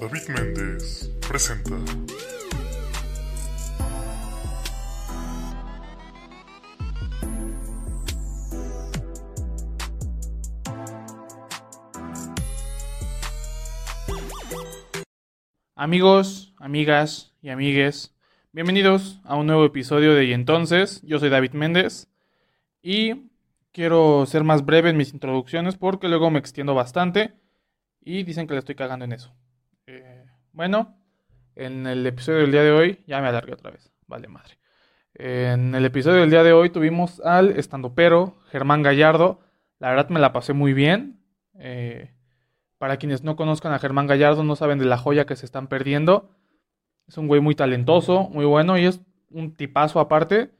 David Méndez presenta. Amigos, amigas y amigues, bienvenidos a un nuevo episodio de Y entonces, yo soy David Méndez y quiero ser más breve en mis introducciones porque luego me extiendo bastante y dicen que le estoy cagando en eso. Bueno, en el episodio del día de hoy, ya me alargué otra vez, vale madre. En el episodio del día de hoy tuvimos al estandopero Germán Gallardo, la verdad me la pasé muy bien. Eh, para quienes no conozcan a Germán Gallardo, no saben de la joya que se están perdiendo. Es un güey muy talentoso, muy bueno y es un tipazo aparte.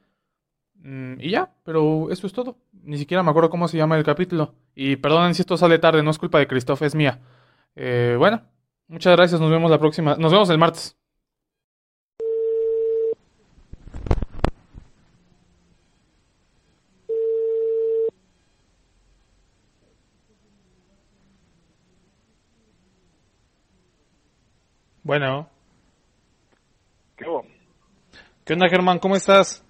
Mm, y ya, pero eso es todo. Ni siquiera me acuerdo cómo se llama el capítulo. Y perdonen si esto sale tarde, no es culpa de Christoph, es mía. Eh, bueno, muchas gracias, nos vemos la próxima. Nos vemos el martes. Bueno, ¿Qué hubo? ¿qué onda Germán? ¿Cómo estás?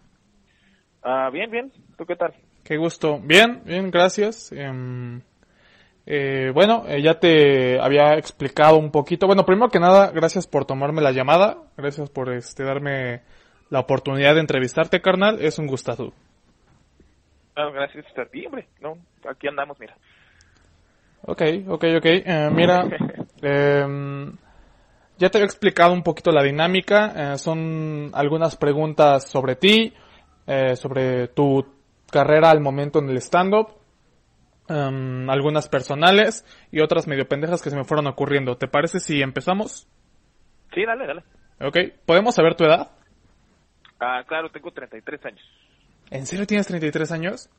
Ah, bien, bien. ¿Tú qué tal? Qué gusto. Bien, bien, gracias. Em, eh, bueno, eh, ya te había explicado un poquito. Bueno, primero que nada, gracias por tomarme la llamada. Gracias por este darme la oportunidad de entrevistarte, carnal. Es un gustazo. Ah, gracias a ti, hombre. No, aquí andamos, mira. Ok, ok, ok. Eh, mira, em, ya te había explicado un poquito la dinámica. Eh, son algunas preguntas sobre ti, eh, sobre tu carrera al momento en el stand-up, em, algunas personales y otras medio pendejas que se me fueron ocurriendo. ¿Te parece si empezamos? Sí, dale, dale. Ok, ¿podemos saber tu edad? Ah, claro, tengo 33 años. ¿En serio tienes 33 años?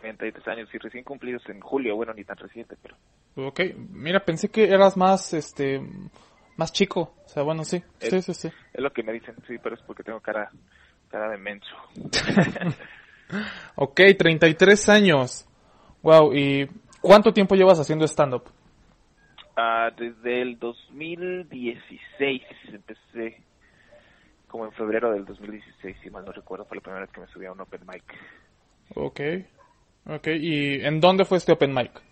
33 años y recién cumplidos en julio. Bueno, ni tan reciente, pero... Ok, mira, pensé que eras más, este, más chico. O sea, bueno, sí, sí, sí, sí. Es lo que me dicen, sí, pero es porque tengo cara, cara de menso. Ok, 33 años. Wow, ¿y cuánto tiempo llevas haciendo stand-up? Ah, desde el 2016 empecé, como en febrero del 2016, si mal no recuerdo, fue la primera vez que me subí a un open mic. Ok, ok, ¿y en dónde fue este open mic?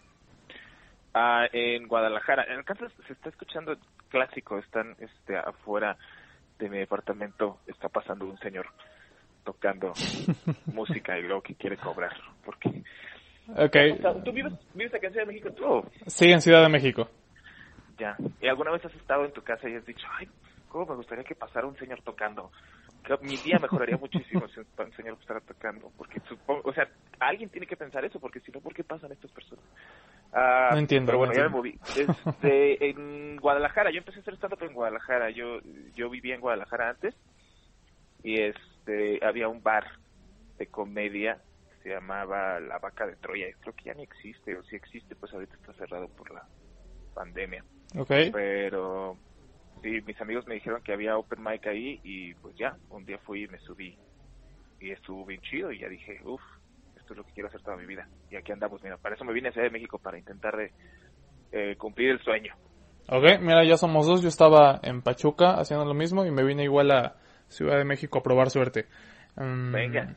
Ah, en Guadalajara. En Kansas se está escuchando clásico. Están este, afuera de mi departamento. Está pasando un señor tocando música y luego que quiere cobrar. Porque. Ok, O sea, ¿Tú vives, vives acá en Ciudad de México? Tú. sí, en Ciudad de México. Ya. ¿Y alguna vez has estado en tu casa y has dicho, ay, cómo me gustaría que pasara un señor tocando? Que Mi día mejoraría muchísimo si un señor estuviera tocando. Porque supongo. O sea, alguien tiene que pensar eso. Porque si no, ¿por qué pasan estas personas? Ah, No entiendo, Pero bueno, no ya me moví. Este, en Guadalajara, yo empecé a hacer stand-up en Guadalajara. Yo, yo vivía en Guadalajara antes y este había un bar de comedia se llamaba La Vaca de Troya. Creo que ya ni existe, o si existe, pues ahorita está cerrado por la pandemia. Ok, Pero sí, mis amigos me dijeron que había open mic ahí y pues ya, un día fui y me subí y estuvo bien chido y ya dije, uff, esto es lo que quiero hacer toda mi vida. Y aquí andamos, mira, para eso me vine a Ciudad de México, para intentar de eh, cumplir el sueño. ok, mira, ya somos dos. Yo estaba en Pachuca haciendo lo mismo y me vine igual a Ciudad de México a probar suerte. Mm, Venga.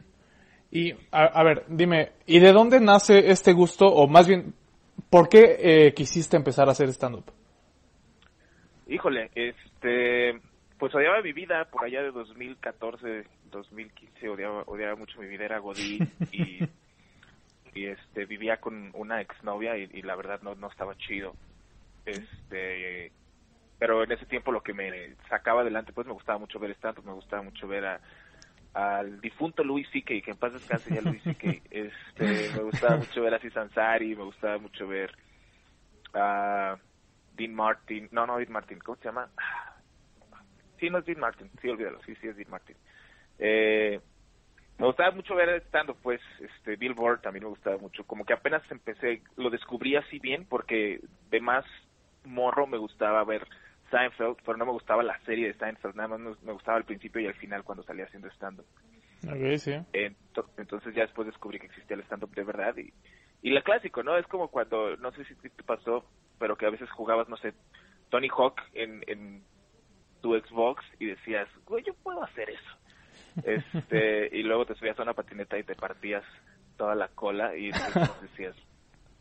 Y, a, a ver, dime, ¿y de dónde nace este gusto? O más bien, ¿por qué eh, quisiste empezar a hacer stand-up? Híjole, este, pues odiaba mi vida por allá de 2014, 2015, odiaba, odiaba mucho mi vida, era godín y, y este, vivía con una exnovia y, y la verdad no, no estaba chido. Este, pero en ese tiempo lo que me sacaba adelante, pues me gustaba mucho ver stand me gustaba mucho ver a, al difunto Louis C.K., que en paz descanse ya Louis C.K., este, me gustaba mucho ver a Aziz Ansari, me gustaba mucho ver a Dean Martin, no, no Dean Martin, ¿cómo se llama? Sí, no es Dean Martin, sí, olvídalo, sí, sí es Dean Martin. Eh, me gustaba mucho ver estando, pues, este, Billboard también me gustaba mucho, como que apenas empecé, lo descubrí así bien, porque de más morro me gustaba ver Seinfeld, pero no me gustaba la serie de Seinfeld, nada más me, gustaba al principio y al final cuando salía haciendo stand-up. Sí. Entonces ya después descubrí que existía el stand-up de verdad y, y lo clásico, ¿no? Es como cuando, no sé si te pasó, pero que a veces jugabas, no sé, Tony Hawk en, en tu Xbox y decías, güey, yo puedo hacer eso. Este, y luego te subías a una patineta y te partías toda la cola y entonces decías,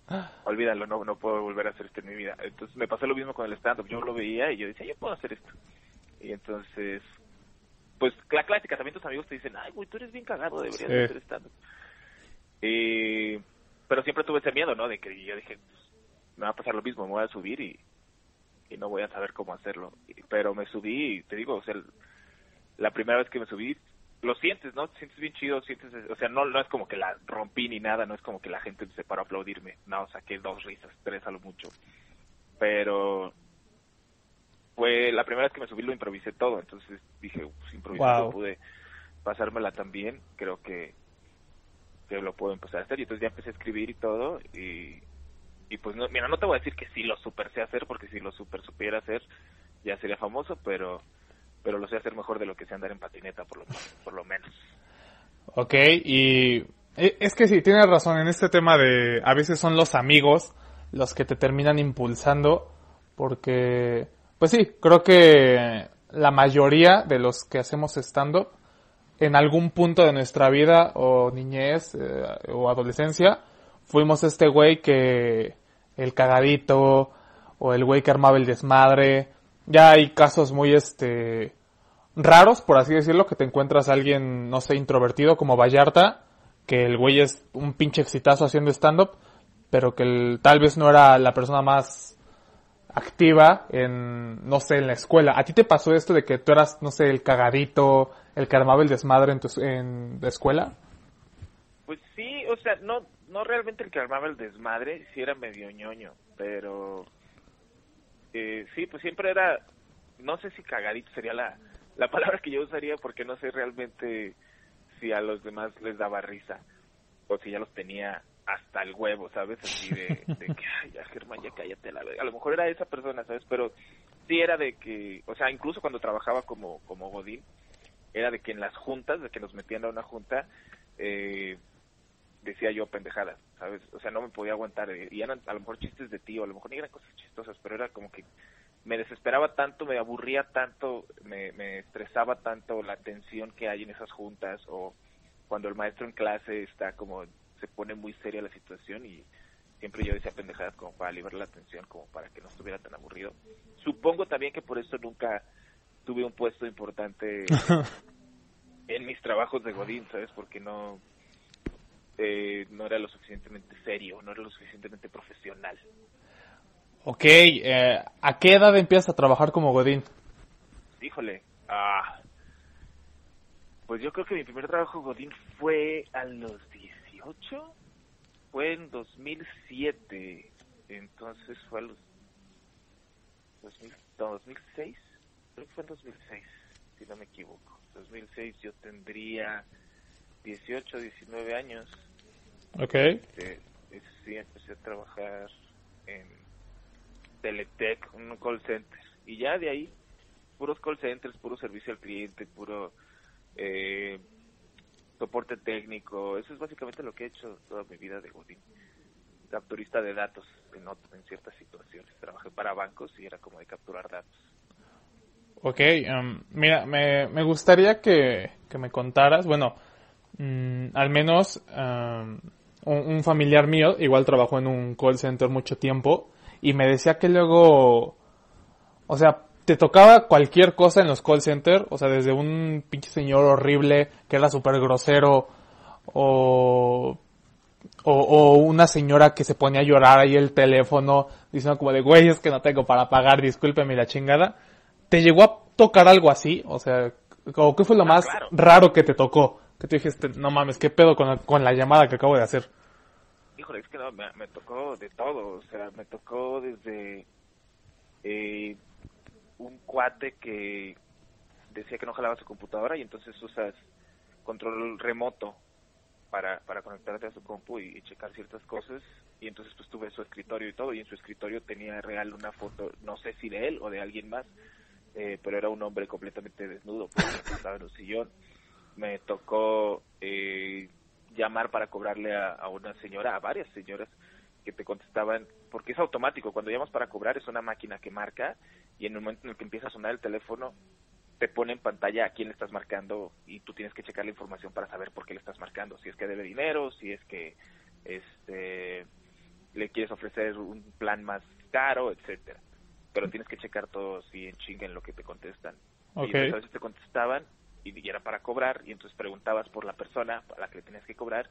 olvídalo, no, no puedo volver a hacer esto en mi vida. Entonces me pasó lo mismo con el stand-up, yo lo veía y yo decía, yo puedo hacer esto. Y entonces, pues la clásica, también tus amigos te dicen, ay, güey, tú eres bien cagado, deberías Sí. hacer stand-up. Y, pero siempre tuve ese miedo, ¿no? De que yo dije, pues, me va a pasar lo mismo, me voy a subir y, y no voy a saber cómo hacerlo. Pero me subí y te digo, o sea, la primera vez que me subí, lo sientes, ¿no? Te sientes bien chido, sientes, o sea, no, no es como que la rompí ni nada, no es como que la gente se paró a aplaudirme, no, saqué dos risas, tres a lo mucho. Pero fue la primera vez que me subí lo improvisé todo, entonces dije, pues improvisando Wow. pude pasármela también, creo que que lo puedo empezar a hacer y entonces ya empecé a escribir y todo y, y pues no, mira, no te voy a decir que sí lo super sé hacer porque si lo super supiera hacer ya sería famoso, pero pero lo sé hacer mejor de lo que sé andar en patineta por lo por lo menos. Ok, y e- es que sí, tienes razón en este tema de a veces son los amigos los que te terminan impulsando porque, pues sí, creo que la mayoría de los que hacemos stand-up en algún punto de nuestra vida o niñez eh, o adolescencia fuimos este güey que el cagadito o el güey que armaba el desmadre. Ya hay casos muy este raros, por así decirlo, que te encuentras a alguien, no sé, introvertido como Vallarta, que el güey es un pinche exitazo haciendo stand-up, pero que el- tal vez no era la persona más activa en, no sé, en la escuela. ¿A ti te pasó esto de que tú eras, no sé, el cagadito, el que armaba el desmadre en, tu, en la escuela? Pues sí, o sea, no no realmente el que armaba el desmadre, sí era medio ñoño, pero eh, sí, pues siempre era, no sé si cagadito sería la, la palabra que yo usaría porque no sé realmente si a los demás les daba risa o si ya los tenía hasta el huevo, ¿sabes? Así de, de que, ay, ya Germán, ya cállate la verga. A lo mejor era esa persona, ¿sabes? Pero sí era de que, o sea, incluso cuando trabajaba como, como Godín, era de que en las juntas, de que nos metían a una junta, eh, decía yo pendejadas, ¿sabes? O sea, no me podía aguantar. eh, Y eran a lo mejor chistes de tío, a lo mejor ni eran cosas chistosas, pero era como que me desesperaba tanto, me aburría tanto, me, me estresaba tanto la tensión que hay en esas juntas o cuando el maestro en clase está como, se pone muy seria la situación y siempre yo decía pendejadas como para liberar la tensión, como para que no estuviera tan aburrido. Supongo también que por eso nunca tuve un puesto importante en mis trabajos de Godín, ¿sabes? Porque no, eh, no era lo suficientemente serio, no era lo suficientemente profesional. Ok, eh, ¿a qué edad empiezas a trabajar como Godín? Híjole, ah, pues yo creo que mi primer trabajo Godín fue a los 18, fue en 2007, entonces fue a los 2000, no, 2006, creo que fue en 2006, si no me equivoco. 2006 yo tendría 18, 19 años. Ok. Este, sí, empecé a trabajar en Teletec, un call center. Y ya de ahí, puros call centers, puro servicio al cliente, puro eh, soporte técnico. Eso es básicamente lo que he hecho toda mi vida de Godín. Capturista de datos en, ciertas situaciones. Trabajé para bancos y era como de capturar datos. Ok, em, mira, me, me gustaría que, que me contaras, bueno, mm, al menos em, un, un familiar mío igual trabajó en un call center mucho tiempo y me decía que luego, o sea, te tocaba cualquier cosa en los call centers, o sea, desde un pinche señor horrible que era súper grosero o, o, o una señora que se ponía a llorar ahí el teléfono diciendo como de, güey, es que no tengo para pagar, discúlpeme la chingada. ¿Te llegó a tocar algo así? O sea, ¿o ¿qué fue lo Ah, más claro. raro que te tocó? Que te dijiste, no mames, ¿qué pedo con la, con la llamada que acabo de hacer? Híjole, es que no, me, tocó de todo, o sea, me tocó desde eh, un cuate que decía que no jalaba su computadora y entonces usas control remoto para, para conectarte a su compu y, y checar ciertas cosas y entonces pues tuve su escritorio y todo y en su escritorio tenía real una foto, no sé si de él o de alguien más, eh, pero era un hombre completamente desnudo, pues, estaba en un sillón. Me tocó eh, llamar para cobrarle a, a una señora, a varias señoras que te contestaban, porque es automático, cuando llamas para cobrar es una máquina que marca y en el momento en el que empieza a sonar el teléfono, te pone en pantalla a quién le estás marcando y tú tienes que checar la información para saber por qué le estás marcando, si es que debe dinero, si es que este le quieres ofrecer un plan más caro, etcétera. Pero tienes que checar todo así en chinga en lo que te contestan. Y Ok. a veces te contestaban y, era para cobrar y entonces preguntabas por la persona a la que le tenías que cobrar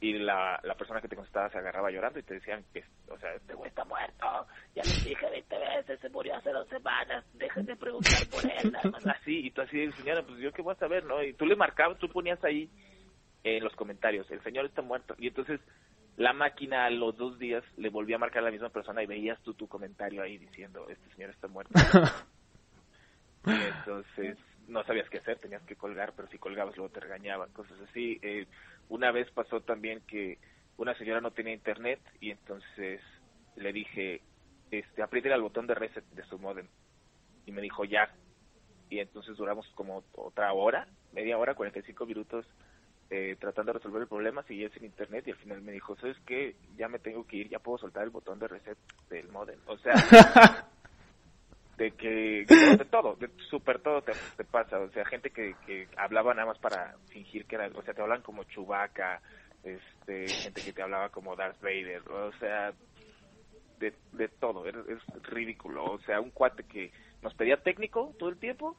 y la, la persona que te contestaba se agarraba llorando y te decían que, o sea, este güey está muerto, ya le dije 20 veces, se murió hace dos semanas, dejen de preguntar por él, así, y tú así, señora, pues yo qué voy a saber, ¿no? Y tú le marcabas, tú ponías ahí en los comentarios, el señor está muerto, y entonces la máquina a los dos días le volvía a marcar a la misma persona y veías tú tu comentario ahí diciendo, este señor está muerto. y entonces no sabías qué hacer, tenías que colgar, pero si colgabas luego te regañaban, cosas así. Eh, una vez pasó también que una señora no tenía internet y entonces le dije, este, apriete el botón de reset de su modem. Y me dijo, ya. Y entonces duramos como otra hora, media hora, 45 minutos eh, tratando de resolver el problema, seguía sin internet y al final me dijo, ¿sabes qué? Ya me tengo que ir, ya puedo soltar el botón de reset del modem. O sea, de que de todo, de súper todo te, pasa, o sea, gente que, que hablaba nada más para fingir que era, o sea, te hablan como Chewbacca, este, gente que te hablaba como Darth Vader, o sea, de, de todo, es, es ridículo, o sea, un cuate que nos pedía técnico todo el tiempo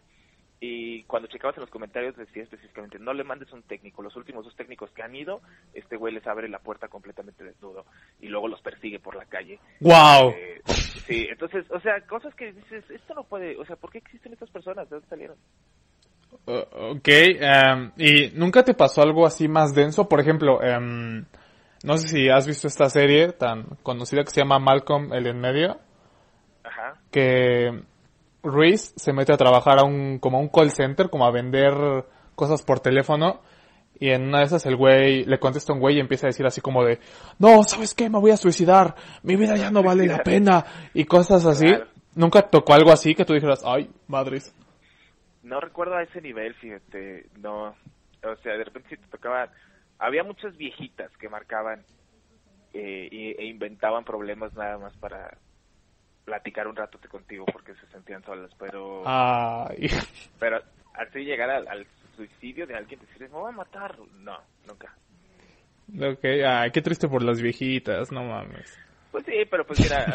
y cuando checabas en los comentarios decía específicamente, no le mandes un técnico, los últimos dos técnicos que han ido, este güey les abre la puerta completamente desnudo y luego los persigue por la calle. ¡Wow! Eh, sí, entonces, o sea, cosas que dices, esto no puede, o sea, ¿por qué existen estas personas? ¿De dónde salieron? Uh, ok, em, ¿y nunca te pasó algo así más denso? Por ejemplo, em, no sé si has visto esta serie tan conocida que se llama Malcolm el en medio, Ajá. que Reese se mete a trabajar a un, como a un call center, como a vender cosas por teléfono, y en una de esas el güey le contesta a un güey y empieza a decir así como de, no, ¿sabes qué? Me voy a suicidar, mi vida ya no vale la pena, y cosas así. Claro. ¿Nunca tocó algo así que tú dijeras, ay, madres? No recuerdo a ese nivel, fíjate, no, o sea, de repente sí te tocaba, había muchas viejitas que marcaban eh, e inventaban problemas nada más para platicar un rato contigo porque se sentían solas, pero Ay. pero así llegar al, al suicidio de alguien, decirles, me voy a matar, no, nunca. Ok, ay, qué triste por las viejitas, no mames. Pues sí, pero pues mira,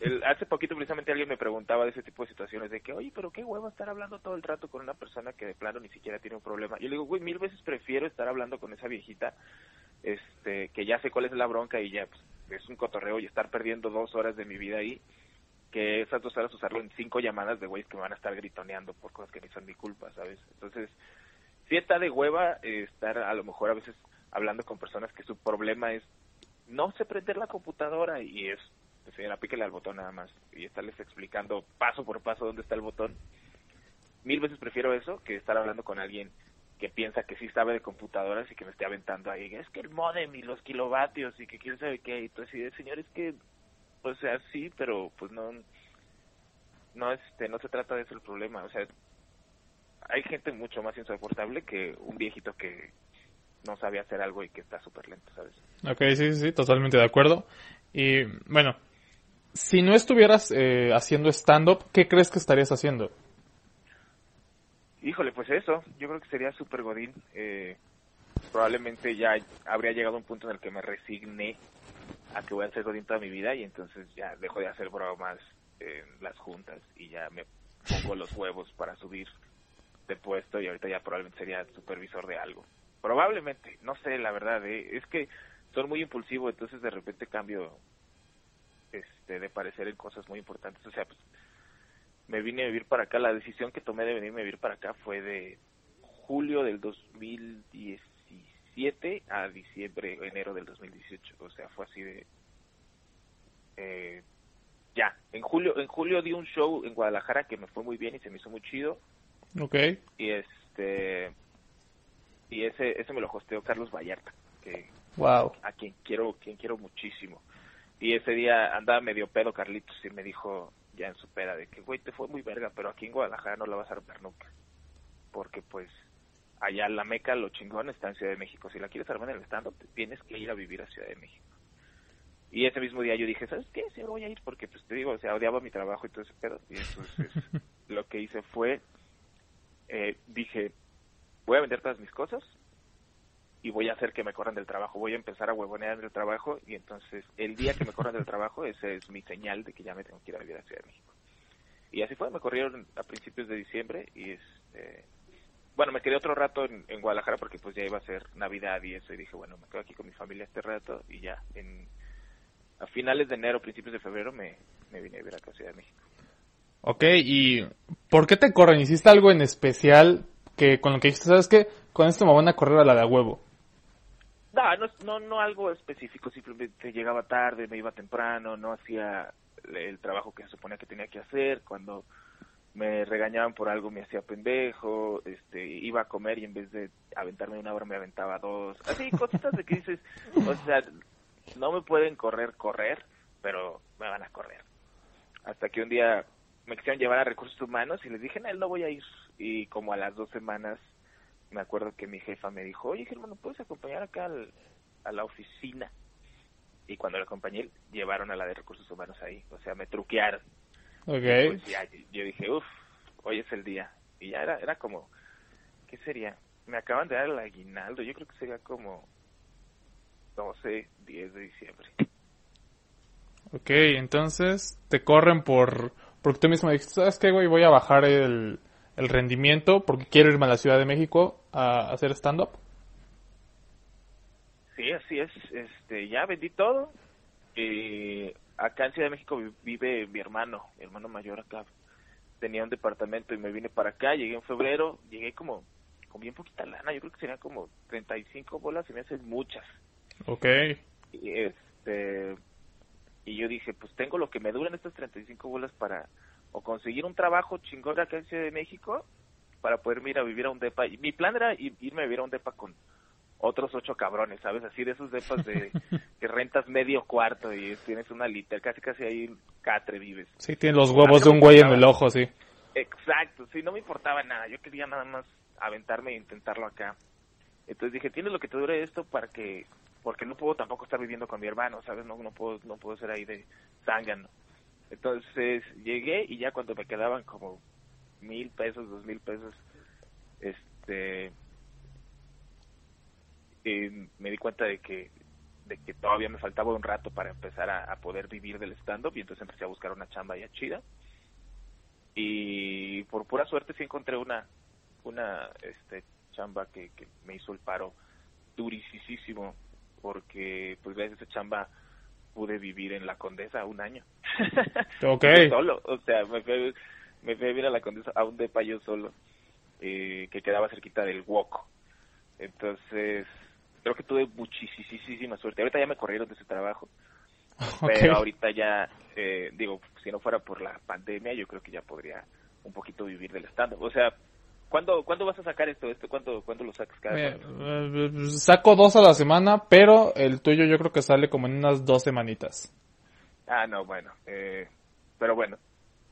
el- hace poquito precisamente alguien me preguntaba de ese tipo de situaciones, de que, oye, pero qué huevo estar hablando todo el rato con una persona que de plano ni siquiera tiene un problema. Yo le digo, güey, mil veces prefiero estar hablando con esa viejita, este, que ya sé cuál es la bronca y ya, pues, es un cotorreo y estar perdiendo dos horas de mi vida ahí, que esas dos horas usarlo en cinco llamadas de güeyes que me van a estar gritoneando por cosas que ni son mi culpa, ¿sabes? Entonces, sí está de hueva eh, estar a lo mejor a veces hablando con personas que su problema es no sé prender la computadora y es, señora, píquele al botón nada más y estarles explicando paso por paso dónde está el botón. Mil veces prefiero eso que estar hablando con alguien que piensa que sí sabe de computadoras y que me esté aventando ahí. Es que el modem y los kilovatios y que quién sabe qué. Y tú así señor, es que, o sea, sí, pero pues no, no, este, no se trata de eso el problema. O sea, hay gente mucho más insoportable que un viejito que no sabe hacer algo y que está súper lento, ¿sabes? Ok, sí, sí, sí, totalmente de acuerdo. Y bueno, si no estuvieras eh, haciendo stand-up, ¿qué crees que estarías haciendo? Híjole, pues eso, yo creo que sería súper godín. Eh, probablemente ya habría llegado un punto en el que me resigné a que voy a ser godín toda mi vida y entonces ya dejo de hacer bromas en las juntas y ya me pongo los huevos para subir de puesto y ahorita ya probablemente sería supervisor de algo. Probablemente, no sé, la verdad, eh, es que soy muy impulsivo, entonces de repente cambio este de parecer en cosas muy importantes, o sea, pues me vine a vivir para acá, la decisión que tomé de venirme a vivir para acá fue de julio del 2017 a diciembre, enero del 2018, o sea, fue así de eh, ya, en julio en julio di un show en Guadalajara que me fue muy bien y se me hizo muy chido Ok. y este y ese ese me lo hosteó Carlos Vallarta, que Wow. a quien quiero quien quiero muchísimo. Y ese día andaba medio pedo Carlitos y me dijo ya en su peda de que, güey, te fue muy verga, pero aquí en Guadalajara no la vas a armar nunca. Porque pues allá la meca, lo chingón está en Ciudad de México. Si la quieres armar en el stand tienes que ir a vivir a Ciudad de México. Y ese mismo día yo dije, ¿sabes qué? Sí, voy a ir porque, pues te digo, o sea, odiaba mi trabajo y todo ese pedo. Y entonces lo que hice fue, eh, dije, voy a vender todas mis cosas y voy a hacer que me corran del trabajo. Voy a empezar a huevonear del trabajo y entonces el día que me corran del trabajo, ese es mi señal de que ya me tengo que ir a vivir a Ciudad de México. Y así fue, me corrieron a principios de diciembre y este... Bueno, me quedé otro rato en, en Guadalajara porque pues ya iba a ser Navidad y eso y dije, bueno, me quedo aquí con mi familia este rato y ya en a finales de enero, principios de febrero, me, me vine a vivir a la Ciudad de México. Ok, ¿y por qué te corren? ¿Hiciste algo en especial que con lo que dijiste, sabes que con esto me van a correr a la de huevo? No, no, no, no algo específico, simplemente llegaba tarde, me iba temprano, no hacía el trabajo que se suponía que tenía que hacer, cuando me regañaban por algo me hacía pendejo, este, iba a comer y en vez de aventarme una hora me aventaba dos, así cositas de que dices, o sea, no me pueden correr, correr, pero me van a correr. Hasta que un día me quisieron llevar a recursos humanos y les dije, no, no voy a ir. Y como a las dos semanas, me acuerdo que mi jefa me dijo, oye, Germán, ¿puedes acompañar acá a la oficina? Y cuando la acompañé, llevaron a la de recursos humanos ahí. O sea, me truquearon. Ok. Pues ya, yo dije, uff, hoy es el día. Y ya era, era como, ¿qué sería? Me acaban de dar el aguinaldo. Yo creo que sería como 12, 10 de diciembre. Ok, entonces te corren por... Porque tú mismo dijiste, ¿sabes qué, güey? Voy a bajar el, el rendimiento porque quiero irme a la Ciudad de México a hacer stand-up. Sí, así es. Este, ya vendí todo. Eh, acá en Ciudad de México vive mi hermano, mi hermano mayor acá. Tenía un departamento y me vine para acá. Llegué en febrero. Llegué como con bien poquita lana. Yo creo que serían como 35 bolas. Se me hacen muchas. Ok. Y, este, y yo dije, pues tengo lo que me duran estas 35 bolas para o conseguir un trabajo chingón acá en Ciudad de México para poderme ir a vivir a un depa. Y mi plan era irme a vivir a un depa con otros ocho cabrones, ¿sabes? Así de esos depas de que rentas medio cuarto y tienes una liter, casi casi ahí catre vives. Sí, tienes los huevos de un güey en el ojo, sí. Exacto, sí, no me importaba nada, yo quería nada más aventarme e intentarlo acá. Entonces dije, tienes lo que te dure esto para que porque no puedo tampoco estar viviendo con mi hermano, ¿sabes? No, no puedo no puedo ser ahí de zángano. Entonces llegué y ya cuando me quedaban como mil pesos, dos mil pesos, este, eh, me di cuenta de que de que todavía me faltaba un rato para empezar a, a poder vivir del stand-up y entonces empecé a buscar una chamba ya chida. Y por pura suerte sí encontré una una este chamba que, que me hizo el paro durisísimo porque pues gracias a esa chamba pude vivir en la Condesa un año. Solo, o sea, me fui, me fui a vivir a la Condesa a un depa yo solo, eh, que quedaba cerquita del Woco. Entonces, creo que tuve muchísima suerte. Ahorita ya me corrieron de ese trabajo. Okay. Pero ahorita ya, eh, digo, si no fuera por la pandemia, yo creo que ya podría un poquito vivir del stand O sea, ¿Cuándo, ¿Cuándo vas a sacar esto? esto ¿Cuándo, ¿Cuándo lo sacas cada Mira, eh, Saco dos a la semana, pero el tuyo yo creo que sale como en unas dos semanitas. Ah, no, bueno. Eh, pero bueno,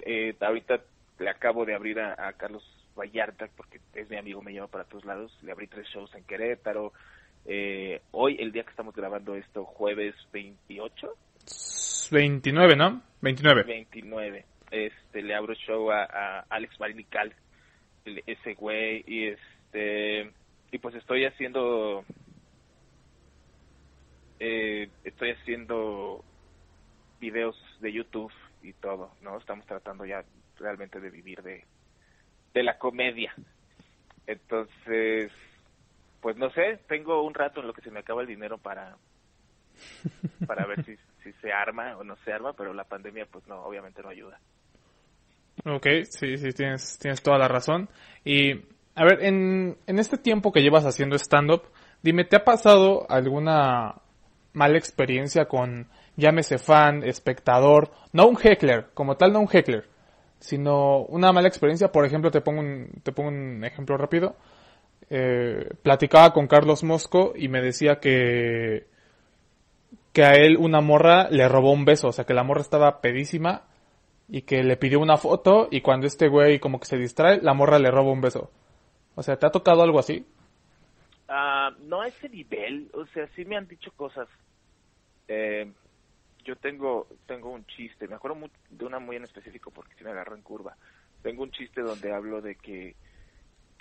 eh, ahorita le acabo de abrir a, a, Carlos Vallarta, porque es mi amigo, me lleva para todos lados. Le abrí tres shows en Querétaro. Eh, hoy, el día que estamos grabando esto, jueves 28. 29, ¿no? 29. 29. Este, le abro show a, a Alex Marinical, ese güey y este y pues estoy haciendo eh, estoy haciendo videos de YouTube y todo no estamos tratando ya realmente de vivir de de la comedia entonces pues no sé tengo un rato en lo que se me acaba el dinero para para ver si si se arma o no se arma pero la pandemia pues no obviamente no ayuda Ok, sí, sí, tienes, tienes toda la razón. Y, a ver, en, en este tiempo que llevas haciendo stand-up, dime, ¿te ha pasado alguna mala experiencia con, llámese fan, espectador, no un heckler, como tal no un heckler, sino una mala experiencia? Por ejemplo, te pongo un, te pongo un ejemplo rápido. Eh, platicaba con Carlos Mosco y me decía que, que a él una morra le robó un beso, o sea que la morra estaba pedísima y que le pidió una foto y cuando este güey como que se distrae, la morra le roba un beso. O sea, ¿te ha tocado algo así? Uh, no a ese nivel, o sea, sí me han dicho cosas. Eh, yo tengo tengo un chiste, me acuerdo de una muy en específico porque si me agarró en curva. Tengo un chiste donde hablo de que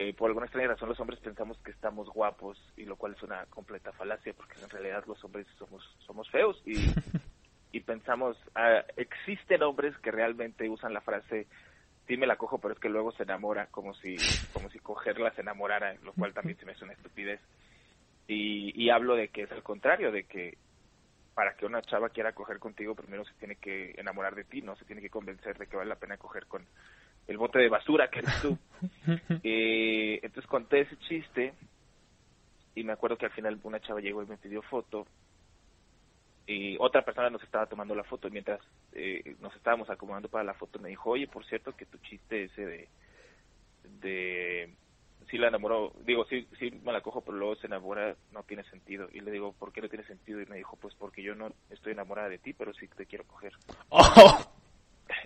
eh, por alguna extraña razón los hombres pensamos que estamos guapos y lo cual es una completa falacia porque en realidad los hombres somos somos feos y, y pensamos ah, existen hombres que realmente usan la frase sí me la cojo pero es que luego se enamora como si como si cogerla se enamorara lo cual también se me hace una estupidez. Y, y hablo de que es al contrario de que para que una chava quiera coger contigo primero se tiene que enamorar de ti no se tiene que convencer de que vale la pena coger con el bote de basura que eres tú. eh, entonces conté ese chiste y me acuerdo que al final una chava llegó y me pidió foto y otra persona nos estaba tomando la foto y mientras eh, nos estábamos acomodando para la foto me dijo, oye, por cierto que tu chiste ese de, de si la enamoró, digo, sí, sí me la cojo, pero luego se enamora, no tiene sentido. Y le digo, ¿por qué no tiene sentido? Y me dijo, pues porque yo no estoy enamorada de ti, pero sí te quiero coger. Oh.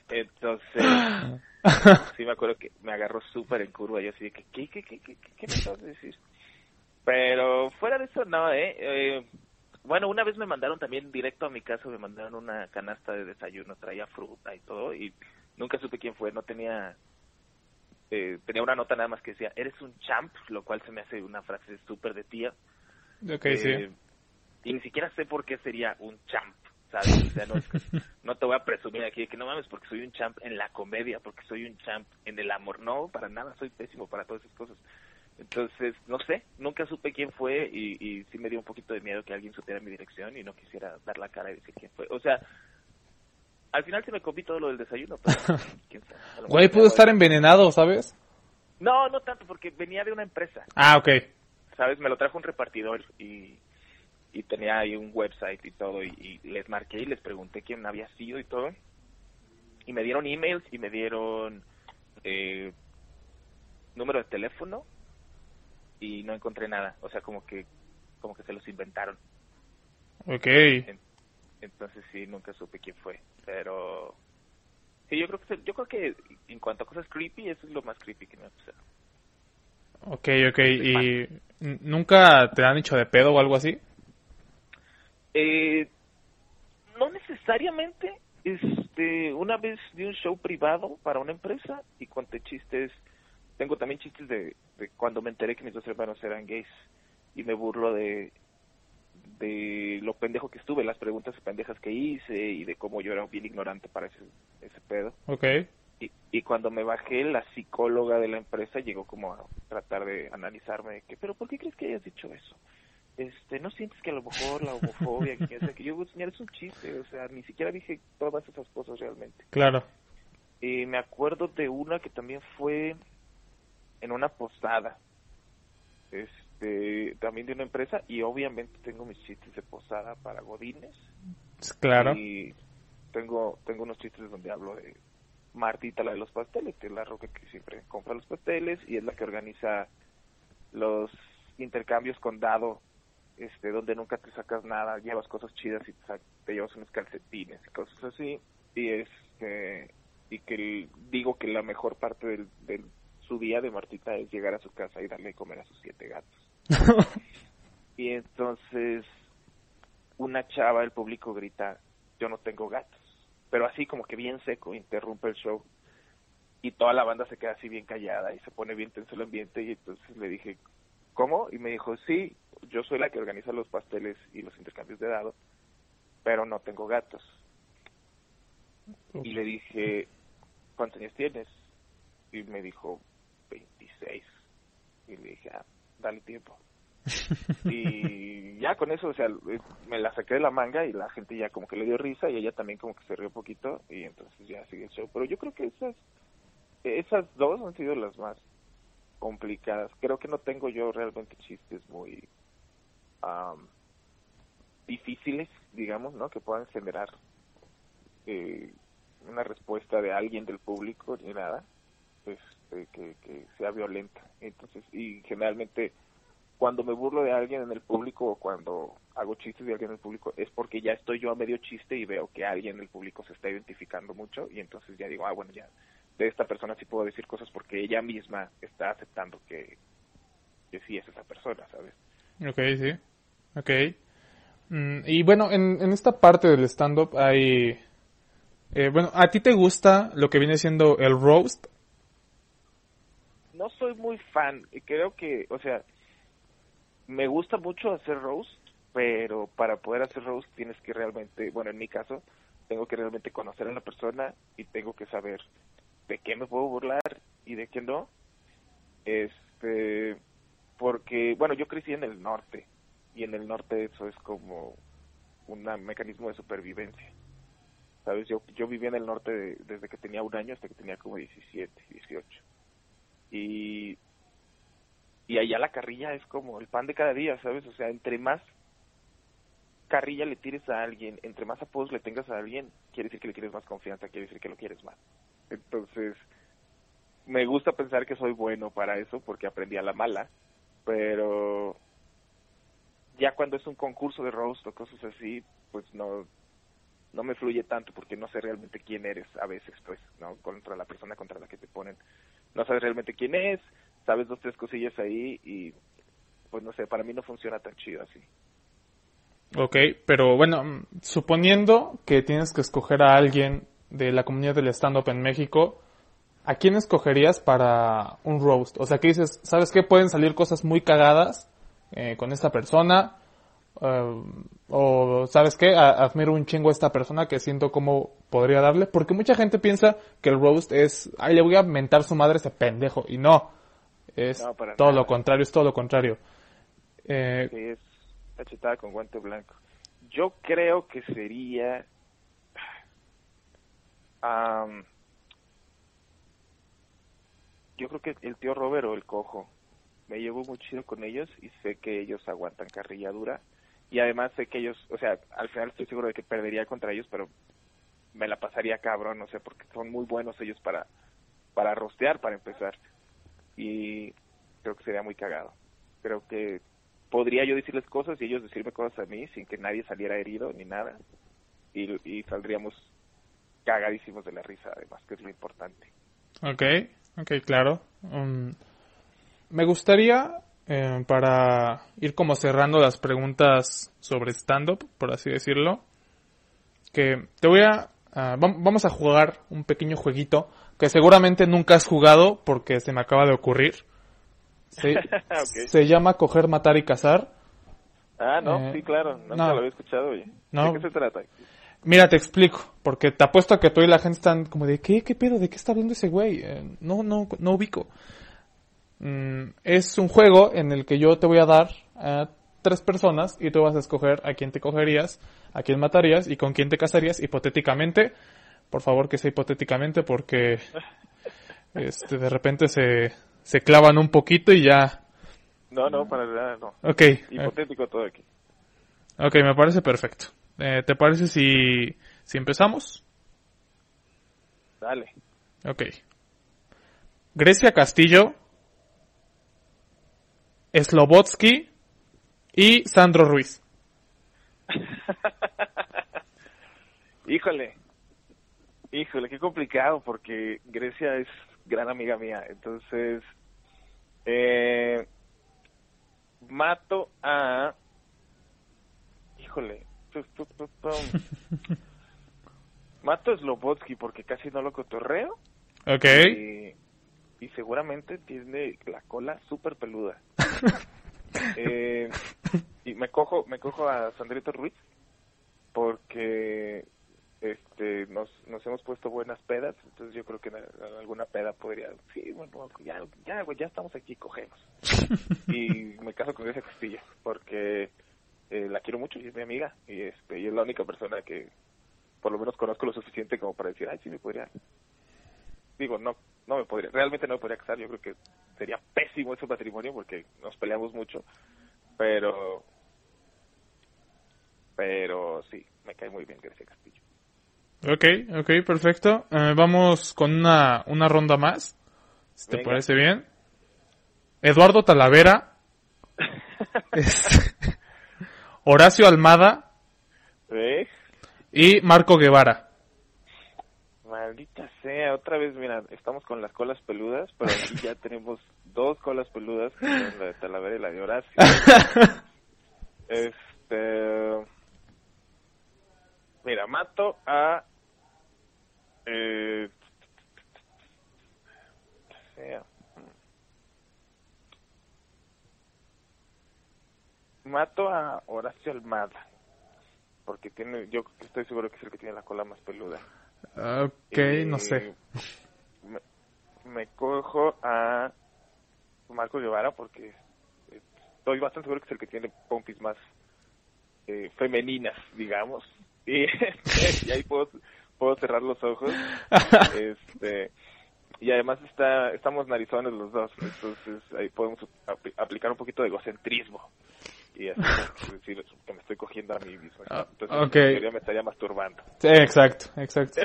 Entonces, sí me acuerdo que me agarró súper en curva. Yo así de que, ¿qué, qué, qué, qué, qué me estás decir? Pero fuera de eso, no, ¿eh? ¿eh? Bueno, una vez me mandaron también directo a mi casa, me mandaron una canasta de desayuno, traía fruta y todo, y nunca supe quién fue, no tenía, eh, tenía una nota nada más que decía, eres un champ, lo cual se me hace una frase súper de tía. Ok, sí. Eh, y ni siquiera sé por qué sería un champ. ¿Sabes? O sea, no, no te voy a presumir aquí de que no mames porque soy un champ en la comedia, porque soy un champ en el amor. No, para nada, soy pésimo para todas esas cosas. Entonces, no sé, nunca supe quién fue y, y sí me dio un poquito de miedo que alguien supiera mi dirección y no quisiera dar la cara y decir quién fue. O sea, al final se me comí todo lo del desayuno, pero quién sabe. Güey, pudo estar envenenado, ¿sabes? No, no tanto, porque venía de una empresa. Ah, ok. ¿Sabes? Me lo trajo un repartidor y y tenía ahí un website y todo y, les marqué y les pregunté quién había sido y todo y me dieron emails y me dieron eh, número de teléfono y no encontré nada o sea como que como que se los inventaron Ok. entonces sí nunca supe quién fue pero sí yo creo que yo creo que en cuanto a cosas creepy eso es lo más creepy que me ha pasado Ok, ok. ¿Y nunca te han hecho de pedo o algo así? Eh, no necesariamente. Este, una vez di un show privado para una empresa y conté chistes. Tengo también chistes de, cuando me enteré que mis dos hermanos eran gays y me burlo de de lo pendejo que estuve, las preguntas pendejas que hice y de cómo yo era bien ignorante para ese, ese pedo. Okay. Y, y cuando me bajé, la psicóloga de la empresa llegó como a tratar de analizarme que, pero ¿por qué crees que hayas dicho eso? Este, no sientes que a lo mejor la homofobia, que, que yo, señor, es un chiste, o sea, ni siquiera dije todas esas cosas realmente. Claro. Y me acuerdo de una que también fue en una posada, este, también de una empresa, y obviamente tengo mis chistes de posada para godines. Claro. Y tengo, tengo unos chistes donde hablo de Martita, la de los pasteles, que es la roca que siempre compra los pasteles y es la que organiza los intercambios con dado este, donde nunca te sacas nada, llevas cosas chidas y te, llevas unos calcetines y cosas así, y este, y que digo que la mejor parte del, del, su día de Martita es llegar a su casa y darle de comer a sus siete gatos. y entonces una chava del público grita, yo no tengo gatos, pero así como que bien seco, interrumpe el show y toda la banda se queda así bien callada y se pone bien tenso el ambiente y entonces le dije, ¿cómo? Y me dijo, sí, yo soy la que organiza los pasteles y los intercambios de dado, pero no tengo gatos. Y le dije, ¿cuántos años tienes? Y me dijo, 26. Y le dije, ah, dale tiempo. y ya con eso, o sea, me la saqué de la manga y la gente ya como que le dio risa y ella también como que se rió un poquito y entonces ya sigue el show. Pero yo creo que esas, esas dos han sido las más complicadas. Creo que no tengo yo realmente chistes muy difíciles, digamos, ¿no? Que puedan generar eh, una respuesta de alguien del público ni nada, este, que, que sea violenta. Entonces, y generalmente cuando me burlo de alguien en el público o cuando hago chistes de alguien en el público es porque ya estoy yo a medio chiste y veo que alguien en el público se está identificando mucho y entonces ya digo, ah, bueno, ya de esta persona sí puedo decir cosas porque ella misma está aceptando que, que sí es esa persona, ¿sabes? Ok, sí. Ok. Mm, y bueno, en, en esta parte del stand-up hay... eh, bueno, ¿a ti te gusta lo que viene siendo el roast? No soy muy fan, creo que, o sea, me gusta mucho hacer roast, pero para poder hacer roast tienes que realmente, bueno, en mi caso, tengo que realmente conocer a la persona y tengo que saber de qué me puedo burlar y de qué no. Este, porque, bueno, yo crecí en el norte y en el norte eso es como un mecanismo de supervivencia. ¿Sabes? Yo, yo viví en el norte de- desde que tenía un año hasta que tenía como 17, 18. Y, y allá la carrilla es como el pan de cada día, ¿sabes? O sea, entre más carrilla le tires a alguien, entre más apodos le tengas a alguien, quiere decir que le quieres más confianza, quiere decir que lo quieres más. Entonces, me gusta pensar que soy bueno para eso porque aprendí a la mala, pero ya cuando es un concurso de roast o cosas así, pues no no me fluye tanto porque no sé realmente quién eres a veces, pues, ¿no? Contra la persona contra la que te ponen. No sabes realmente quién es, sabes dos, tres cosillas ahí y, pues, no sé, para mí no funciona tan chido así. Ok, pero bueno, mm, suponiendo que tienes que escoger a alguien de la comunidad del stand-up en México, ¿a quién escogerías para un roast? O sea, que dices, ¿sabes qué? Pueden salir cosas muy cagadas eh, con esta persona. eh, o, ¿sabes qué? A- admiro un chingo a esta persona que siento cómo podría darle. Porque mucha gente piensa que el roast es, ay, le voy a mentar su madre a ese pendejo. Y no. Es No, todo nada. lo contrario, es todo lo contrario. Eh, Sí, es cachetada con guante blanco. Yo creo que sería... am, yo creo que el tío Robert o el cojo. Me llevo muy chido con ellos y sé que ellos aguantan carrilla dura. Y además sé que ellos, o sea, al final estoy seguro de que perdería contra ellos, pero me la pasaría cabrón, no sé, porque son muy buenos ellos para, para rostear, para empezar. Y creo que sería muy cagado. Creo que podría yo decirles cosas y ellos decirme cosas a mí sin que nadie saliera herido ni nada. Y, y saldríamos cagadísimos de la risa, además, que es lo importante. Ok, ok, claro. Um, me gustaría, eh, para ir como cerrando las preguntas sobre stand-up, por así decirlo, que te voy a... ah, vam- vamos a jugar un pequeño jueguito que seguramente nunca has jugado porque se me acaba de ocurrir. Se, se llama Coger, Matar y Cazar. Ah, no, Eh, sí, claro, nunca no. lo había escuchado, oye. No. ¿De qué se trata? Mira, te explico, porque te apuesto a que tú y la gente están como de, ¿qué, qué pedo? ¿De qué está hablando ese güey? Eh, no, no, no ubico. Mm, es un juego en el que yo te voy a dar a tres personas y tú vas a escoger a quién te cogerías, a quién matarías y con quién te casarías hipotéticamente. Por favor que sea hipotéticamente porque este de repente se, se clavan un poquito y ya. No, no, para nada, no. Ok, eh, Hipotético todo aquí. ok, me parece perfecto. Eh, ¿Te parece si, si empezamos? Dale. Ok. Grecia Castillo, Slobotsky y Sandro Ruiz. Híjole. Híjole, qué complicado porque Grecia es gran amiga mía. Entonces, eh, mato a... Híjole. Mato Slobotsky porque casi no lo cotorreo. Ok. Y, y seguramente tiene la cola súper peluda. Eh, y me cojo, me cojo a Sandrito Ruiz porque este nos, nos hemos puesto buenas pedas, entonces yo creo que en, en alguna peda podría, sí, bueno, ya, ya, ya estamos aquí, cogemos. y me caso con Grecia Castillo porque eh, la quiero mucho y es mi amiga y este y es la única persona que por lo menos conozco lo suficiente como para decir, ay, sí me podría digo, no, no me podría, realmente no me podría casar, yo creo que sería pésimo ese matrimonio porque nos peleamos mucho, pero, pero sí, me cae muy bien Grecia Castillo. Ok, ok, perfecto. Eh, vamos con una, una ronda más. Si te parece bien. Eduardo Talavera. es- Horacio Almada ¿Eh? y Marco Guevara. Maldita sea, otra vez, mira, estamos con las colas peludas, pero aquí ya tenemos dos colas peludas, que son la de Talavera y la de Horacio. Este, Mira, mato a... Eh, sea, mato a Horacio Almada. Porque tiene, yo estoy seguro que es el que tiene la cola más peluda. Ok, no sé. Eh, Me, me cojo a Marco Guevara porque estoy bastante seguro que es el que tiene pompis más eh, femeninas, digamos. Y, y ahí puedo, puedo cerrar los ojos. este y además está estamos narizones los dos, entonces ahí podemos apl- aplicar un poquito de egocentrismo. Y así decir que me estoy cogiendo a mí mismo. Ah, Entonces, ok. en teoría me estaría masturbando. Sí, exacto, exacto.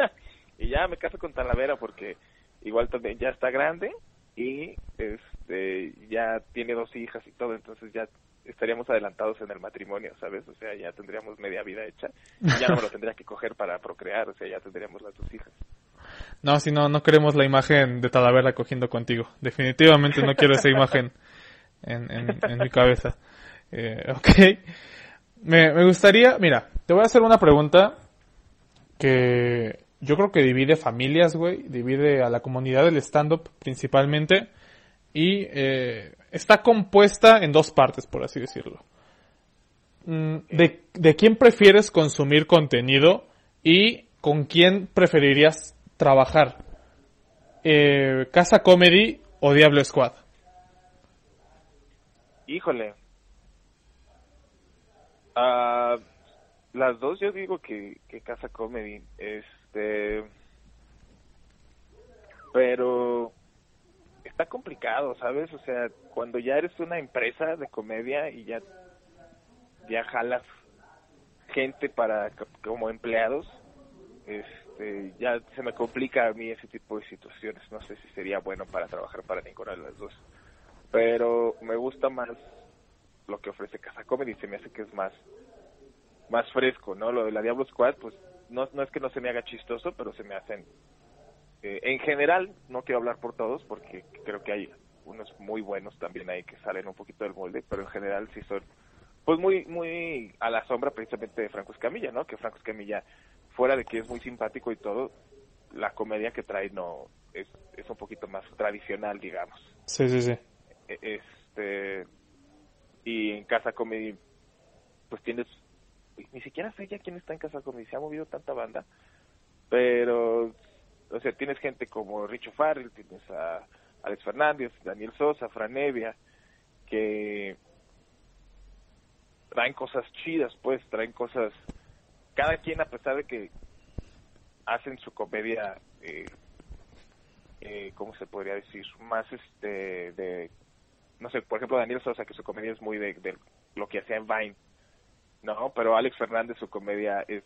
y ya me caso con Talavera porque igual también ya está grande y este ya tiene dos hijas y todo, entonces ya estaríamos adelantados en el matrimonio, ¿sabes? O sea, ya tendríamos media vida hecha y ya no me lo tendría que coger para procrear, o sea, ya tendríamos las dos hijas. No, si no, no queremos la imagen de Talavera cogiendo contigo. Definitivamente no quiero esa imagen en, en, en mi cabeza. Eh, ok. Me, me gustaría, mira, te voy a hacer una pregunta que yo creo que divide familias, güey, divide a la comunidad del stand-up principalmente y eh, está compuesta en dos partes, por así decirlo. Mm, ¿De, ¿De quién prefieres consumir contenido y con quién preferirías trabajar? Eh, ¿Casa Comedy o Diablo Squad? Híjole. Ah, las dos yo digo que, que Casa Comedy, este... Pero está complicado, ¿sabes? O sea, cuando ya eres una empresa de comedia y ya, ya jalas gente para co- como empleados, este, ya se me complica a mí ese tipo de situaciones. No sé si sería bueno para trabajar para ninguna de las dos. Pero me gusta más lo que ofrece Casa Comedy, se me hace que es más más fresco, ¿no? Lo de la Diablo Squad, pues no, no es que no se me haga chistoso, pero se me hacen eh, en general, no quiero hablar por todos porque creo que hay unos muy buenos también ahí que salen un poquito del molde, pero en general sí son pues muy muy a la sombra precisamente de Franco Escamilla, ¿no? Que Franco Escamilla fuera de que es muy simpático y todo, la comedia que trae no es es un poquito más tradicional, digamos. Sí, sí, sí. E- Este y en Casa Comedy pues tienes ni siquiera sé ya quién está en Casa Comedy, se ha movido tanta banda, pero o sea, tienes gente como Richo Farrell, tienes a Alex Fernández, Daniel Sosa, Fran Evia, que traen cosas chidas, pues, traen cosas, cada quien a pesar de que hacen su comedia, eh, eh, ¿cómo se podría decir? Más este, de, no sé, por ejemplo, Daniel Sosa, que su comedia es muy de, lo que hacía en Vine, ¿no? Pero Alex Fernández, su comedia es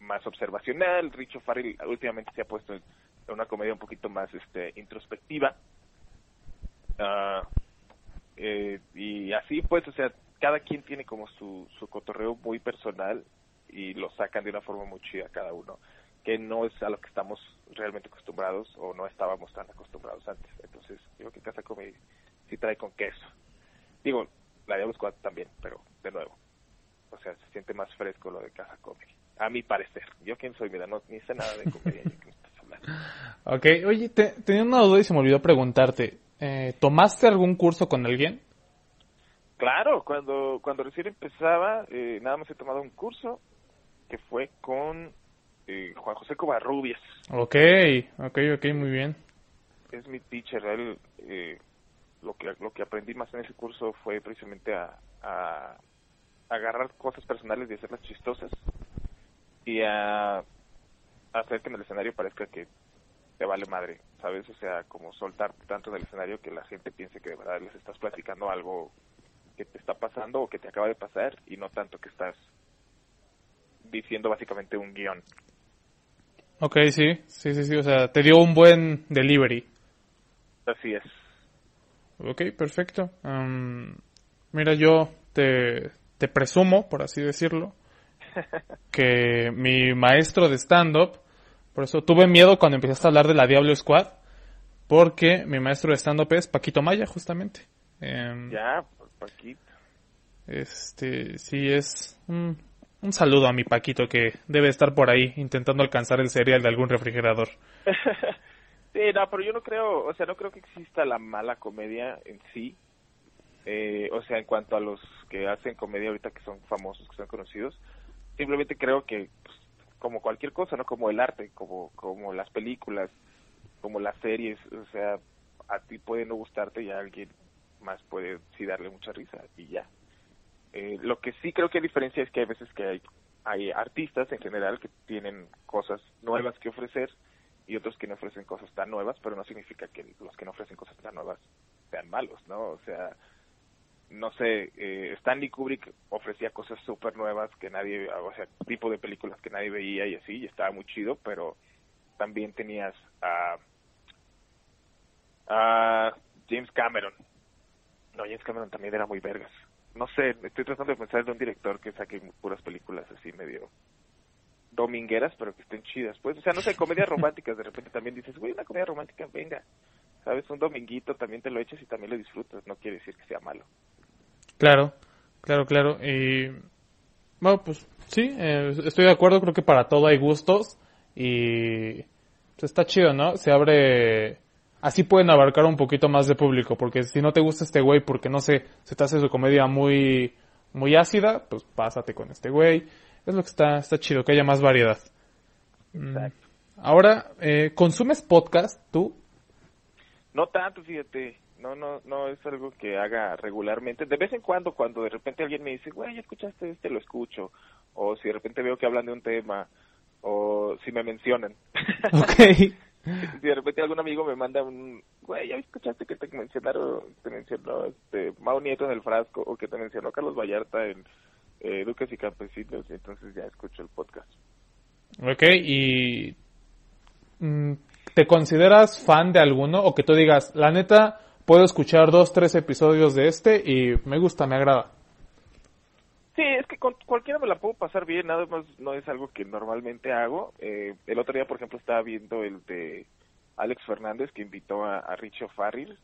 más observacional, Richo Farrell últimamente se ha puesto en una comedia un poquito más este introspectiva. Ah, eh, y así pues, o sea, cada quien tiene como su, su cotorreo muy personal y lo sacan de una forma muy chida cada uno, que no es a lo que estamos realmente acostumbrados o no estábamos tan acostumbrados antes. Entonces, digo que Casa Comedy sí trae con queso. Digo, la Diablo Squad también, pero de nuevo, o sea, se siente más fresco lo de Casa Comedy. A mi parecer. Yo quién soy, mira, no, ni sé nada de comedia. Ok, oye, te- tenía una duda y se me olvidó preguntarte. Eh, ¿Tomaste algún curso con alguien? Claro, cuando, cuando recién empezaba, eh, nada más he tomado un curso que fue con eh, Juan José Covarrubias. Ok, ok, ok, muy bien. Es mi teacher. Él, eh, lo, que, lo que aprendí más en ese curso fue precisamente a, a agarrar cosas personales y hacerlas chistosas y a hacer que en el escenario parezca que te vale madre, ¿sabes? O sea, como soltar tanto en el escenario que la gente piense que de verdad les estás platicando algo que te está pasando o que te acaba de pasar y no tanto que estás diciendo básicamente un guion. Ok, sí, sí, sí, sí, o sea, te dio un buen delivery. Así es. Ok, perfecto. Am, mira, yo te, te presumo, por así decirlo, que mi maestro de stand-up, por eso tuve miedo cuando empezaste a hablar de la Diablo Squad, porque mi maestro de stand-up es Paquito Maya, justamente. Em, Ya, Paquito. Este, sí, es un, Un saludo a mi Paquito que debe estar por ahí intentando alcanzar el cereal de algún refrigerador. sí, no, pero yo no creo, o sea, no creo que exista la mala comedia en sí. Eh, o sea, en cuanto a los que hacen comedia ahorita que son famosos, que son conocidos, simplemente creo que pues, como cualquier cosa, ¿no? Como el arte, como, como las películas, como las series, o sea, a ti puede no gustarte y a alguien más puede sí darle mucha risa y ya. Eh, lo que sí creo que hay diferencia es que hay veces que hay, hay artistas en general que tienen cosas nuevas que ofrecer y otros que no ofrecen cosas tan nuevas, pero no significa que los que no ofrecen cosas tan nuevas sean malos, ¿no? O sea, no sé, eh, Stanley Kubrick ofrecía cosas súper nuevas que nadie, o sea, tipo de películas que nadie veía y así, y estaba muy chido, pero también tenías a, a James Cameron. No, James Cameron también era muy vergas. No sé, estoy tratando de pensar de un director que saque puras películas así medio domingueras, pero que estén chidas, pues. O sea, no sé, comedias románticas, de repente también dices, güey, una comedia romántica, venga. ¿Sabes? Un dominguito también te lo echas y también lo disfrutas, no quiere decir que sea malo. Claro, claro, claro. Y bueno, pues sí, eh, estoy de acuerdo, creo que para todo hay gustos y pues, está chido, ¿no? Se abre... Así pueden abarcar un poquito más de público, porque si no te gusta este güey porque no sé, se te hace su comedia muy muy ácida, pues pásate con este güey. Es lo que está está chido, que haya más variedad. Mm. Exacto. Ahora, eh, ¿consumes podcast tú? No tanto, fíjate. No, no, no es algo que haga regularmente. De vez en cuando, cuando de repente alguien me dice, güey, ¿ya escuchaste este? Lo escucho. O si de repente veo que hablan de un tema. O si me mencionan. Ok. si de repente algún amigo me manda un, güey, ¿ya escuchaste que te mencionaron, te mencionó este, Mau Nieto en el frasco? O que te mencionó Carlos Vallarta en eh, Duques y Campesinos. Y entonces ya escucho el podcast. Ok, y... mm, ¿Te consideras fan de alguno? O que tú digas, la neta, puedo escuchar dos, tres episodios de este y me gusta, me agrada. Sí, es que con cualquiera me la puedo pasar bien, nada más no es algo que normalmente hago. Eh, el otro día, por ejemplo, estaba viendo el de Alex Fernández que invitó a, a Richo Farrell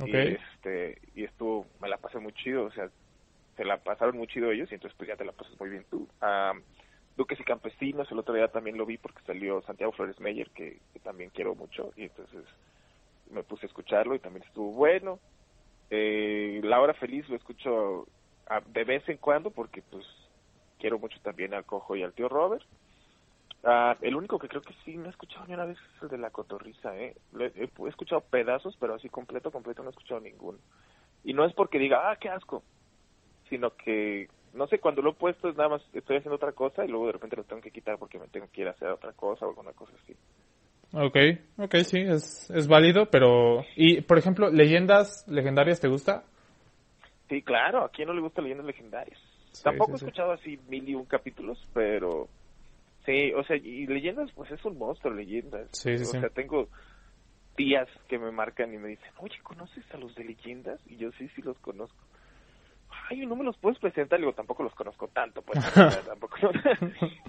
Ok. y este y estuvo, me la pasé muy chido, o sea, se la pasaron muy chido ellos y entonces pues ya te la pasas muy bien tú. Ah, Duques y Campesinos, el otro día también lo vi porque salió Santiago Flores Meyer, que, también quiero mucho, y entonces me puse a escucharlo y también estuvo bueno. Eh, La Hora Feliz lo escucho de vez en cuando porque pues quiero mucho también al Cojo y al tío Robert. Ah, el único que creo que sí me he escuchado ni una vez es el de La Cotorrisa, ¿eh? Lo he, he- he escuchado pedazos, pero así completo, completo no he escuchado ninguno. Y no es porque diga, ah, qué asco, sino que, no sé, cuando lo he puesto es nada más, estoy haciendo otra cosa y luego de repente lo tengo que quitar porque me tengo que ir a hacer otra cosa o alguna cosa así. Ok, ok, sí, es, es válido, pero... Y, por ejemplo, ¿leyendas legendarias te gusta? Sí, claro, ¿a quién no le gusta leyendas legendarias? Sí, Tampoco sí, he sí. escuchado así mil y un capítulos, pero sí, o sea, y leyendas, pues es un monstruo, leyendas. Sí, sí, o sea, tengo tías que me marcan y me dicen, oye, ¿conoces a los de leyendas? Y yo sí, sí los conozco. Ay, no me los puedes presentar, digo, tampoco los conozco tanto, pues, tampoco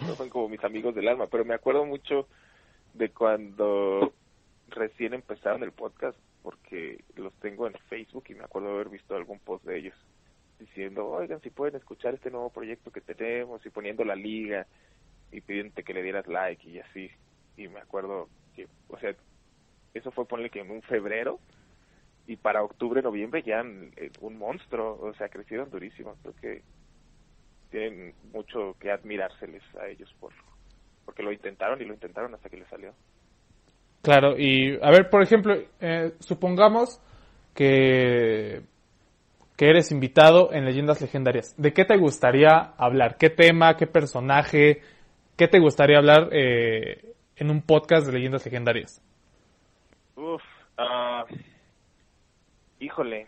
no son como mis amigos del alma, pero me acuerdo mucho de cuando recién empezaron el podcast, porque los tengo en Facebook y me acuerdo haber visto algún post de ellos diciendo, oigan, si pueden escuchar este nuevo proyecto que tenemos y poniendo la liga y pidiéndote que le dieras like y así. Y me acuerdo que, o sea, eso fue ponle que en un febrero y para octubre, noviembre ya en- en un monstruo, o sea, crecieron durísimo. Creo que tienen mucho que admirárseles a ellos por porque lo intentaron y lo intentaron hasta que les salió. Claro, y a ver, por ejemplo, eh, supongamos que, que eres invitado en Leyendas Legendarias. ¿De qué te gustaría hablar? ¿Qué tema? ¿Qué personaje? ¿Qué te gustaría hablar eh, en un podcast de Leyendas Legendarias? Uf, ah, híjole,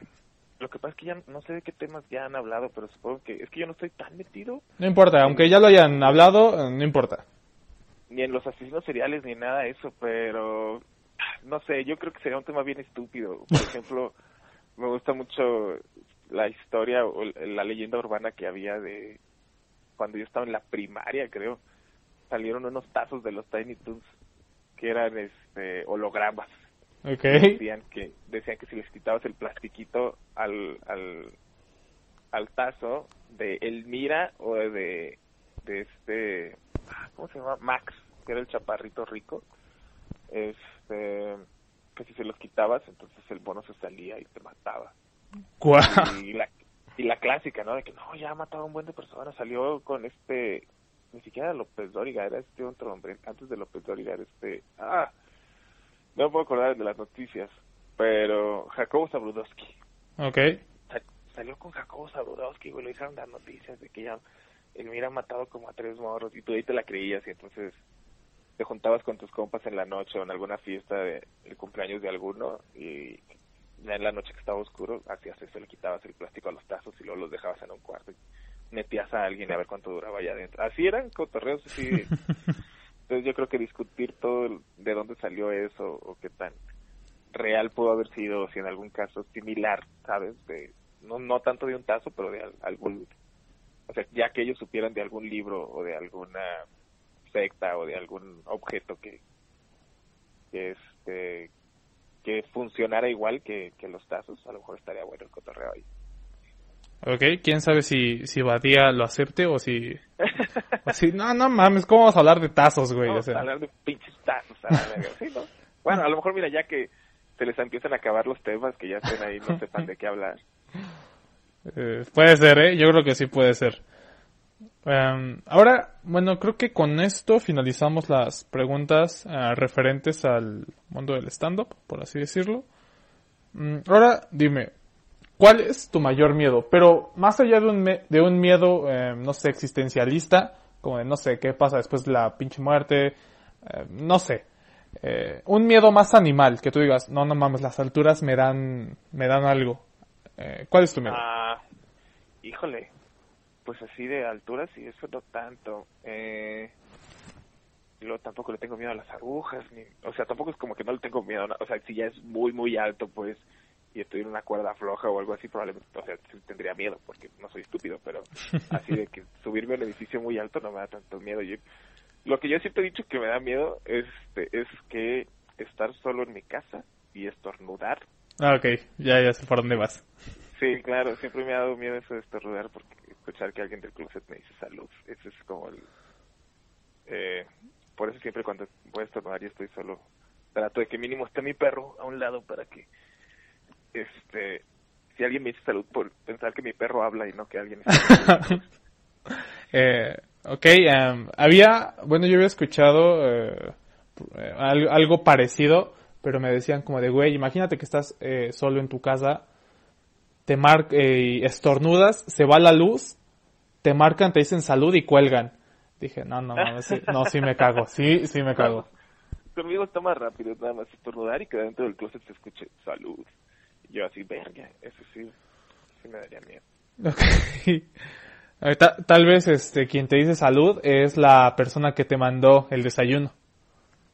lo que pasa es que ya no sé de qué temas ya han hablado, pero supongo que es que yo no estoy tan metido No importa, aunque ya lo hayan hablado, eh, no importa. ni en los asesinos seriales ni nada de eso, pero no sé, yo creo que sería un tema bien estúpido. Por ejemplo, me gusta mucho la historia o la leyenda urbana que había de cuando yo estaba en la primaria, creo. Salieron unos tazos de los Tiny Toons que eran este hologramas. Decían que decían que si les quitabas el plastiquito al al al tazo de Elmira o de de este, ¿cómo se llama? Max, que era el chaparrito rico. Este, que si se los quitabas, entonces el bono se salía y te mataba. Y la, y la clásica, ¿no? De que no, ya ha matado a un buen de personas. Salió con este, ni siquiera López Dóriga, era este otro hombre. Antes de López Dóriga era este, ah, no me puedo acordar de las noticias, pero Jacobo Zabrudowski. Ok. Sa- salió con Jacobo Zabrudowski, güey, lo hicieron las noticias de que ya él hubiera matado como a tres morros y tú ahí te la creías y entonces te juntabas con tus compas en la noche o en alguna fiesta de el cumpleaños de alguno y ya en la noche que estaba oscuro hacías eso, le quitabas el plástico a los tazos y luego los dejabas en un cuarto y metías a alguien a ver cuánto duraba allá adentro. Así eran cotorreos, así. Entonces yo creo que discutir todo de dónde salió eso o qué tan real pudo haber sido, si en algún caso similar, ¿sabes? De, no, no tanto de un tazo, pero de al- algún, o sea, ya que ellos supieran de algún libro o de alguna secta o de algún objeto que, que este que funcionara igual que, que los tazos, a lo mejor estaría bueno el cotorreo ahí. Ok, quién sabe si, si Badía lo acepte o si, o si... No, no mames, ¿cómo vamos a hablar de tazos, güey? O Vamos a hablar de pinches tazos. a la verga, ¿sí, no? Bueno, a lo mejor mira, ya que se les empiezan a acabar los temas, que ya estén ahí, no sepan de qué hablar. eh, puede ser, ¿eh? Yo creo que sí puede ser. Em, ahora, bueno, creo que con esto finalizamos las preguntas eh, referentes al mundo del stand-up, por así decirlo. Mm, ahora, dime, ¿cuál es tu mayor miedo? Pero más allá de un, de un miedo, eh, no sé, existencialista, como de no sé qué pasa después de la pinche muerte, eh, no sé. Eh, un miedo más animal, que tú digas, no, no mames, las alturas me dan, me dan algo. ¿Cuál es tu miedo? Ah, híjole, pues así de alturas y eso no tanto. Eh, y luego tampoco le tengo miedo a las agujas, ni, o sea, tampoco es como que no le tengo miedo, o sea, si ya es muy, muy alto, pues, y estoy en una cuerda floja o algo así, probablemente, o sea, tendría miedo, porque no soy estúpido, pero así de que subirme a un edificio muy alto no me da tanto miedo. Yo, lo que yo siempre he dicho que me da miedo este, es que estar solo en mi casa y estornudar Ah, ok, ya, ya sé por dónde vas. Sí, claro, siempre me ha dado miedo eso de estornudar porque escuchar que alguien del closet me dice salud, eso es como el... Eh, por eso siempre cuando voy a estornudar y estoy solo, trato de que mínimo esté mi perro a un lado para que, este, si alguien me dice salud, por pensar que mi perro habla y no que alguien está... Eh, ok, em, había, bueno, yo había escuchado eh, al- algo parecido, pero me decían como de, güey, imagínate que estás eh, solo en tu casa, te mar eh, y estornudas, se va la luz, te marcan, te dicen salud y cuelgan. Dije, no, no, no, sí, no, sí me cago, sí, sí me cago. Conmigo está más rápido, nada más estornudar y que dentro del closet se escuche salud. Yo así, verga, eso sí, sí me daría miedo. Ok. Eh, ta- tal vez este quien te dice salud es la persona que te mandó el desayuno.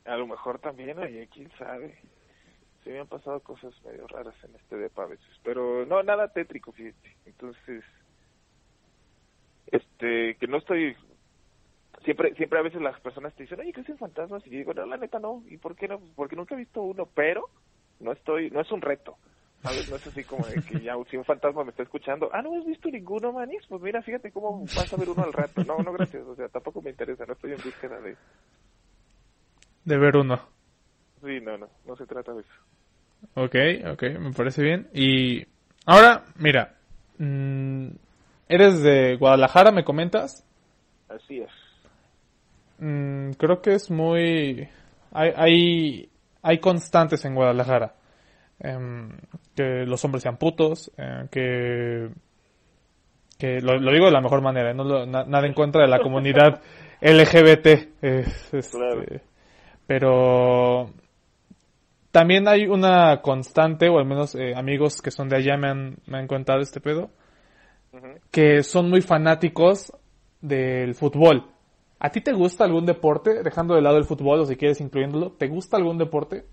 A lo mejor también, oye, quién sabe. Se me han pasado cosas medio raras en este depa a veces, pero no, nada tétrico, fíjate. Entonces, este, que no estoy... Siempre siempre a veces las personas te dicen, oye, ¿crees en fantasmas? Y yo digo, no, la neta no. ¿Y por qué no? Porque nunca he visto uno, pero no estoy, no es un reto. ¿Sabes? No es así como de que ya si un fantasma me está escuchando, ah, no has visto ninguno, manis, pues mira, fíjate cómo vas a ver uno al rato. No, no, gracias, o sea, tampoco me interesa, no estoy en búsqueda de... De ver uno. Sí, no, no, no se trata de eso. Ok, ok, me parece bien. Y ahora, mira, mm, eres de Guadalajara, me comentas. Así es. Mm, creo que es muy... Hay, hay, hay constantes en Guadalajara. Em, que los hombres sean putos, eh, que... que lo, lo digo de la mejor manera, ¿eh? no lo- na- nada en contra de la comunidad LGBT. es- este, Claro. pero también hay una constante, o al menos eh, amigos que son de allá me han, me han contado este pedo, que son muy fanáticos del fútbol. ¿A ti te gusta algún deporte? Dejando de lado el fútbol o si quieres incluyéndolo, ¿te gusta algún deporte?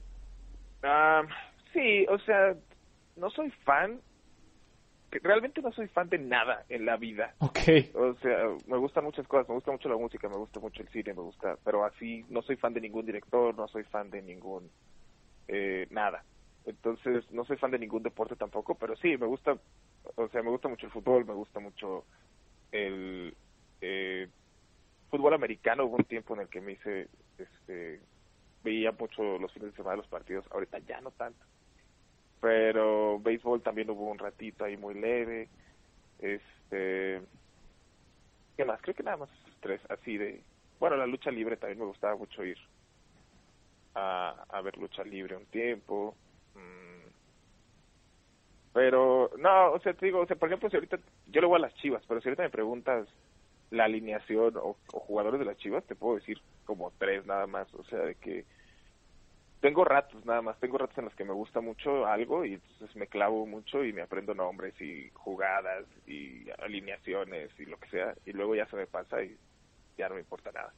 Ah, sí, o sea, no soy fan, realmente no soy fan de nada en la vida. Ok, O sea, me gustan muchas cosas, me gusta mucho la música, me gusta mucho el cine, me gusta, pero así no soy fan de ningún director, no soy fan de ningún eh, nada. Entonces, no soy fan de ningún deporte tampoco, pero sí, me gusta, o sea, me gusta mucho el fútbol, me gusta mucho el, eh, fútbol americano hubo un tiempo en el que me hice, este, veía mucho los fines de semana los partidos, ahorita ya no tanto. Pero béisbol también hubo un ratito ahí muy leve. Este, ¿qué más? Creo que nada más tres, así de, bueno, la lucha libre también me gustaba mucho ir a, ver lucha libre un tiempo. Mm. Pero, no, o sea, te digo, o sea, por ejemplo, si ahorita, yo le voy a las chivas, pero si ahorita me preguntas la alineación o jugadores de las chivas, te puedo decir como tres nada más, o sea, de que tengo ratos nada más, tengo ratos en los que me gusta mucho algo y entonces me clavo mucho y me aprendo nombres y jugadas y alineaciones y lo que sea y luego ya se me pasa y ya no me importa nada.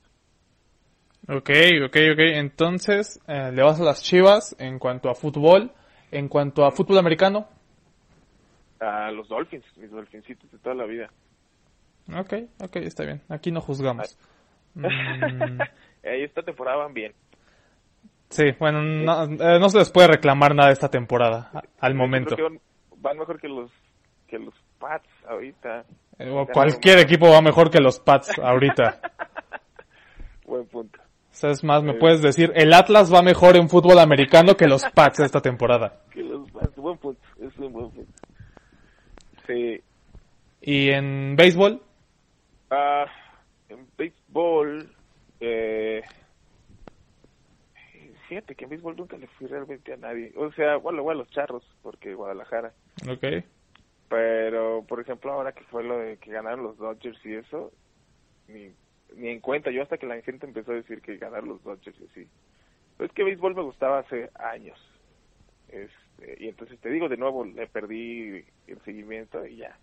Ok, ok, ok. Entonces, eh, le vas a las chivas en cuanto a fútbol. En cuanto a fútbol americano. A los Dolphins, mis Dolphincitos de toda la vida. Ok, ok, está bien. Aquí no juzgamos. Mm, esta temporada van bien. Sí, bueno, no, eh, no se les puede reclamar nada esta temporada a- al momento. creo que van, van mejor que los que los Pats ahorita. Eh, o cualquier equipo va mejor que los Pats ahorita. Buen punto. O sea, es más, me puedes decir, el Atlas va mejor en fútbol americano que los Pats esta temporada. Que los Pats, buen punto, es un buen punto. Sí, Y en béisbol, Ah, en béisbol, eh, fíjate que en béisbol nunca le fui realmente a nadie. O sea, bueno, luego a los charros, porque Guadalajara. ok. Pero, por ejemplo, ahora que fue lo de que ganaron los Dodgers y eso, ni, ni en cuenta. Yo hasta que la gente empezó a decir que ganaron los Dodgers y así. Pero es que béisbol me gustaba hace años. Este, y entonces te digo, de nuevo, le perdí el seguimiento y ya.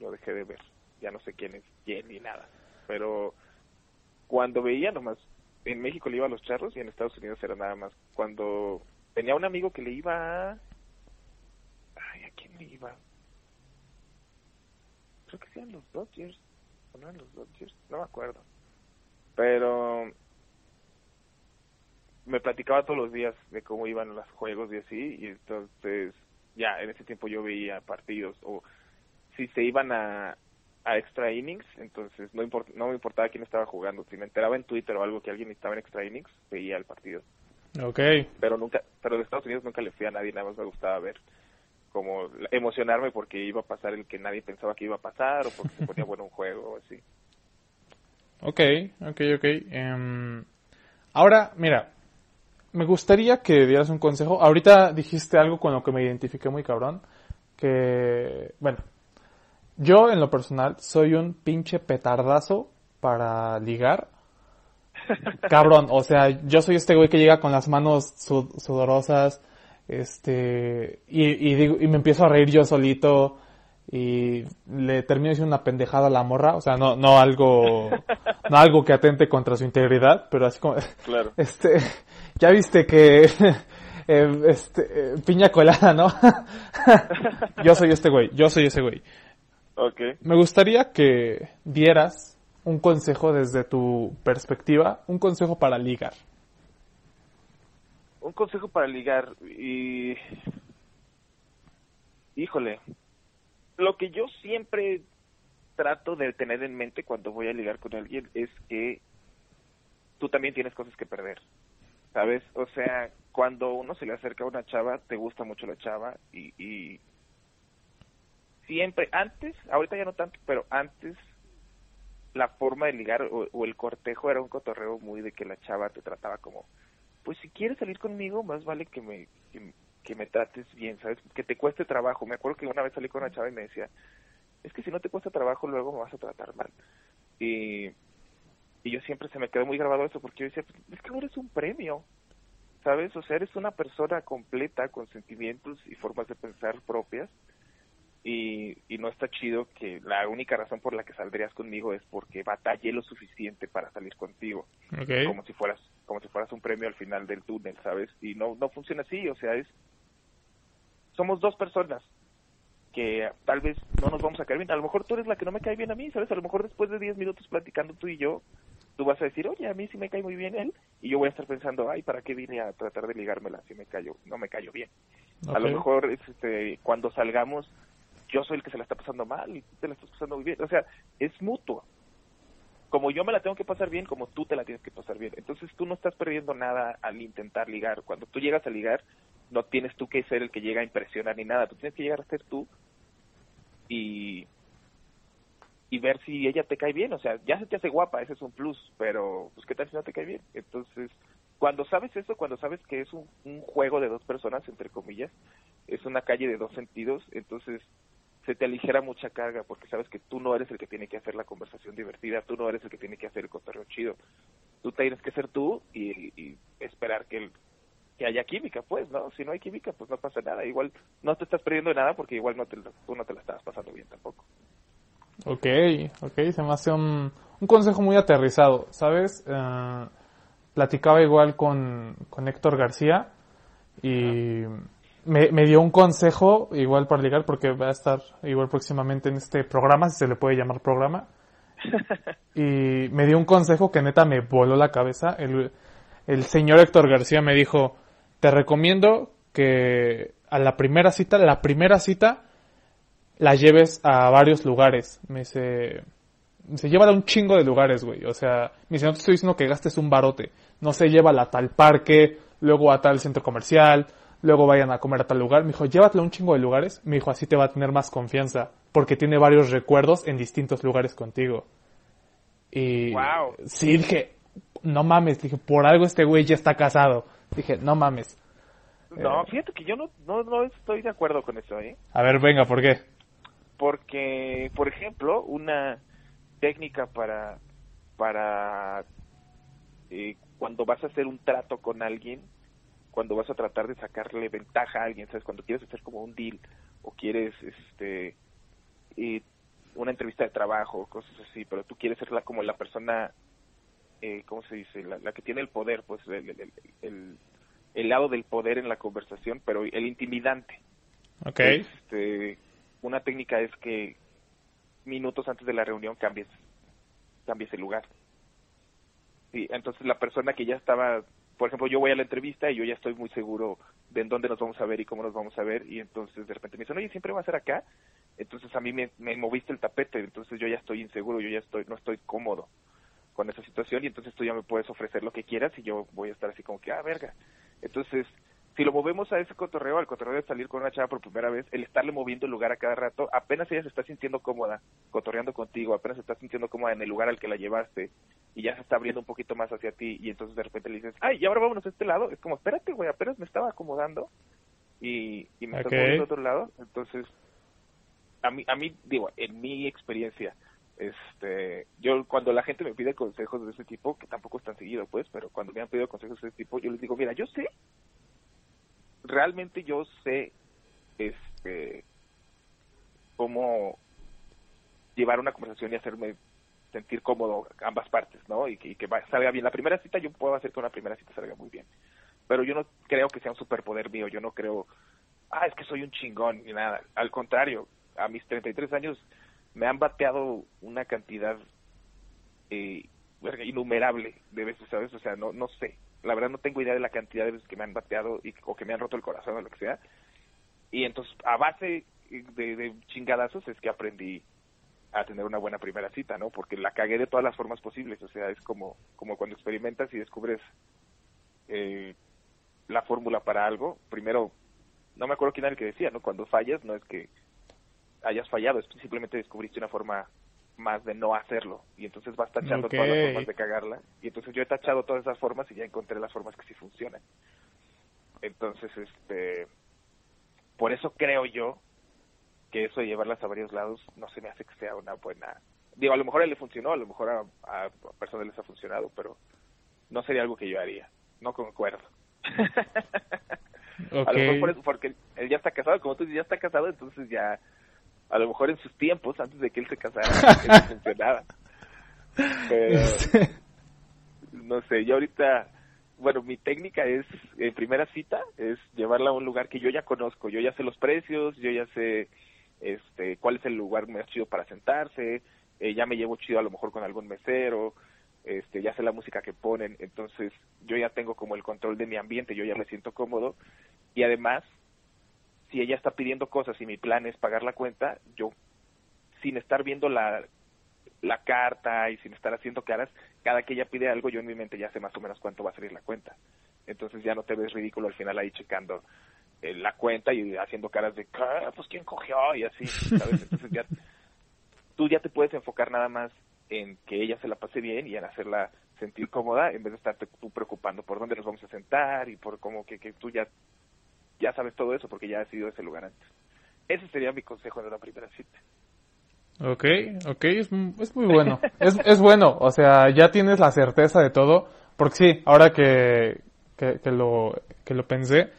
Lo dejé de ver. Ya no sé quién es quién ni nada. Pero cuando veía nomás, en México le iba a los charros y en Estados Unidos era nada más. Cuando tenía un amigo que le iba a... Ay, ¿a quién le iba? Creo que sean los Dodgers. ¿O no eran los Dodgers? No me acuerdo. Pero me platicaba todos los días de cómo iban los juegos y así, y entonces ya en ese tiempo yo veía partidos, o si se iban a, a extra innings, entonces no, import, no me importaba quién estaba jugando, si me enteraba en Twitter o algo que alguien estaba en extra innings, veía el partido, Ok. pero nunca, pero de Estados Unidos nunca le fui a nadie, nada más me gustaba ver como emocionarme porque iba a pasar el que nadie pensaba que iba a pasar o porque se ponía bueno un juego o así. Ok, ok, ok. Em, ahora, mira, me gustaría que dieras un consejo. Ahorita dijiste algo con lo que me identifiqué muy cabrón. Que, bueno, yo en lo personal soy un pinche petardazo para ligar. Cabrón, o sea, yo soy este güey que llega con las manos sud- sudorosas, este, y, y digo, y me empiezo a reír yo solito, y le termino diciendo una pendejada a la morra, o sea, no, no algo, no algo que atente contra su integridad, pero así como, Claro. este, ya viste que, eh, este, eh, piña colada, ¿no? yo soy este güey, yo soy ese güey. Ok. Me gustaría que dieras un consejo desde tu perspectiva, un consejo para ligar. Un consejo para ligar y... Híjole. Lo que yo siempre trato de tener en mente cuando voy a ligar con alguien es que tú también tienes cosas que perder. ¿Sabes? O sea, cuando uno se le acerca a una chava, te gusta mucho la chava y, y siempre, antes, ahorita ya no tanto, pero antes la forma de ligar o, el cortejo era un cotorreo muy de que la chava te trataba como, pues si quieres salir conmigo, más vale que me, que, que me trates bien, ¿sabes? Que te cueste trabajo. Me acuerdo que una vez salí con una chava y me decía, es que si no te cuesta trabajo, luego me vas a tratar mal. Y, y yo siempre se me quedó muy grabado eso porque yo decía, "Pues, es que no eres un premio, ¿sabes? O sea, eres una persona completa con sentimientos y formas de pensar propias y, y no está chido que la única razón por la que saldrías conmigo es porque batallé lo suficiente para salir contigo Okay. como si fueras como si fueras un premio al final del túnel, ¿sabes? Y no no funciona así, o sea, es somos dos personas que tal vez no nos vamos a caer bien. A lo mejor tú eres la que no me cae bien a mí, ¿sabes? A lo mejor después de 10 minutos platicando tú y yo, tú vas a decir, oye, a mí sí me cae muy bien él. Y yo voy a estar pensando, ay, ¿para qué vine a tratar de ligármela si me callo, no me callo bien? A lo mejor este, cuando salgamos, yo soy el que se la está pasando mal y tú te la estás pasando muy bien. O sea, es mutuo. como yo me la tengo que pasar bien, como tú te la tienes que pasar bien. Entonces tú no estás perdiendo nada al intentar ligar. Cuando tú llegas a ligar, no tienes tú que ser el que llega a impresionar ni nada. Tú tienes que llegar a ser tú y, y ver si ella te cae bien. O sea, ya se te hace guapa, ese es un plus, pero pues qué tal si no te cae bien. Entonces, cuando sabes eso, cuando sabes que es un, un juego de dos personas, entre comillas, es una calle de dos sentidos, entonces se te aligera mucha carga porque sabes que tú no eres el que tiene que hacer la conversación divertida, tú no eres el que tiene que hacer el cotorreo chido. Tú tienes que ser tú y, y esperar que, el, que haya química, pues, ¿no? Si no hay química, pues no pasa nada. Igual no te estás perdiendo nada porque igual no te, tú no te la estabas pasando bien tampoco. Ok, ok, se me hace un, un consejo muy aterrizado, ¿sabes? Uh, platicaba igual con, con Héctor García y me, me, dio un consejo igual para ligar porque va a estar igual próximamente en este programa, si se le puede llamar programa. y me dio un consejo que neta me voló la cabeza. El, el señor Héctor García me dijo, te recomiendo que a la primera cita, la primera cita, la lleves a varios lugares. Me dice, se lleva a un chingo de lugares, güey. O sea, me dice, no te estoy diciendo que gastes un barote. No se lleva a tal parque, luego a tal centro comercial, luego vayan a comer a tal lugar. Me dijo, llévatelo a un chingo de lugares. Me dijo, así te va a tener más confianza, porque tiene varios recuerdos en distintos lugares contigo. Y wow. sí, dije, no mames, dije, por algo este güey ya está casado. Dije, no mames. No, fíjate que yo no, no, no estoy de acuerdo con eso, ¿eh? A ver, venga, ¿por qué? Porque, por ejemplo, una técnica para, para eh, cuando vas a hacer un trato con alguien, cuando vas a tratar de sacarle ventaja a alguien, ¿sabes? Cuando quieres hacer como un deal o quieres, este, eh, una entrevista de trabajo, cosas así, pero tú quieres ser la, como la persona, eh, ¿cómo se dice? La, la, que tiene el poder, pues, el, el, el, el, lado del poder en la conversación, pero el intimidante. Ok. Este, una técnica es que minutos antes de la reunión cambies, cambies el lugar. Sí, entonces la persona que ya estaba por ejemplo, yo voy a la entrevista y yo ya estoy muy seguro de en dónde nos vamos a ver y cómo nos vamos a ver, y entonces de repente me dicen, oye, siempre va a ser acá, entonces a mí me, moviste el tapete, entonces yo ya estoy inseguro, yo ya estoy, no estoy cómodo con esa situación, y entonces tú ya me puedes ofrecer lo que quieras y yo voy a estar así como que, ah, verga. Entonces, si lo movemos a ese cotorreo, al cotorreo de salir con una chava por primera vez, el estarle moviendo el lugar a cada rato, apenas ella se está sintiendo cómoda cotorreando contigo, apenas se está sintiendo cómoda en el lugar al que la llevaste y ya se está abriendo un poquito más hacia ti y entonces de repente le dices, ay, y ahora vámonos a este lado, es como, espérate, güey, apenas me estaba acomodando y, y me okay. estás moviendo a otro lado, entonces, a mí, a mí, digo, en mi experiencia, este, yo cuando la gente me pide consejos de ese tipo, que tampoco es tan seguido, pues, pero cuando me han pedido consejos de ese tipo, yo les digo, mira, yo sé realmente yo sé este cómo llevar una conversación y hacerme sentir cómodo ambas partes, ¿no? Y que, salga bien. La primera cita yo puedo hacer que una primera cita salga muy bien. Pero yo no creo que sea un superpoder mío. Yo no creo, ah, es que soy un chingón ni nada. Al contrario, a mis 33 años me han bateado una cantidad eh, innumerable de veces, ¿sabes? O sea, no, no sé la verdad no tengo idea de la cantidad de veces que me han bateado y, o que me han roto el corazón o lo que sea. Y entonces, a base de, de chingadazos es que aprendí a tener una buena primera cita, ¿no? Porque la cagué de todas las formas posibles, o sea, es como, como cuando experimentas y descubres eh, la fórmula para algo. Primero, no me acuerdo quién era el que decía, ¿no? Cuando fallas no es que hayas fallado, es simplemente descubriste una forma más de no hacerlo. Y entonces vas tachando okay. todas las formas de cagarla. Y entonces yo he tachado todas esas formas y ya encontré las formas que sí funcionan. Entonces este por eso creo yo que eso de llevarlas a varios lados no se me hace que sea una buena digo a lo mejor a él le funcionó a lo mejor a, a personas les ha funcionado pero no sería algo que yo haría. No concuerdo. Okay. a lo mejor por eso, porque él ya está casado como tú dices ya está casado entonces ya a lo mejor en sus tiempos, antes de que él se casara, eso funcionaba. Pero, no sé, yo ahorita, bueno, mi técnica es, en primera cita, es llevarla a un lugar que yo ya conozco, yo ya sé los precios, yo ya sé este cuál es el lugar más chido para sentarse, eh, ya me llevo chido a lo mejor con algún mesero, este, ya sé la música que ponen, entonces yo ya tengo como el control de mi ambiente, yo ya me siento cómodo. Y además si ella está pidiendo cosas y mi plan es pagar la cuenta, yo sin estar viendo la la carta y sin estar haciendo caras, cada que ella pide algo, yo en mi mente ya sé más o menos cuánto va a salir la cuenta. Entonces ya no te ves ridículo al final ahí checando eh, la cuenta y haciendo caras de, "Ah, pues quién cogió y así, ¿sabes? Entonces ya tú ya te puedes enfocar nada más en que ella se la pase bien y en hacerla sentir cómoda en vez de estarte tú preocupando por dónde nos vamos a sentar y por cómo que, que tú ya ya sabes todo eso porque ya has ido a ese lugar antes. Ese sería mi consejo de una primera cita. Ok, ok, es, es muy bueno. Es, es bueno, o sea, ya tienes la certeza de todo. Porque sí, ahora que, que, que lo, que lo pensé,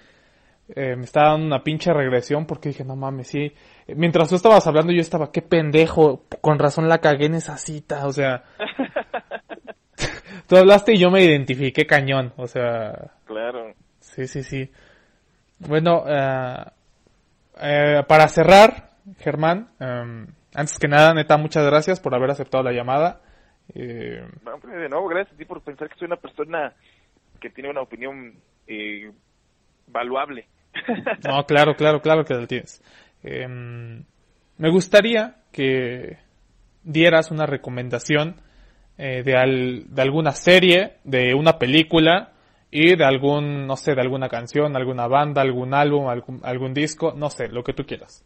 eh, me estaba dando una pinche regresión porque dije, no mames, sí. Mientras tú estabas hablando, yo estaba, qué pendejo, con razón la cagué en esa cita, o sea. tú hablaste y yo me identifiqué cañón, o sea. Claro. Sí, sí, sí. Bueno, eh, para cerrar, Germán, eh, antes que nada, neta, muchas gracias por haber aceptado la llamada. Eh, de nuevo, gracias a ti por pensar que soy una persona que tiene una opinión eh, valuable. no, claro, claro, claro que lo tienes. Eh, me gustaría que dieras una recomendación eh, de, al- de alguna serie, de una película y de algún, no sé, de alguna canción, alguna banda, algún álbum, algún, algún disco, no sé, lo que tú quieras.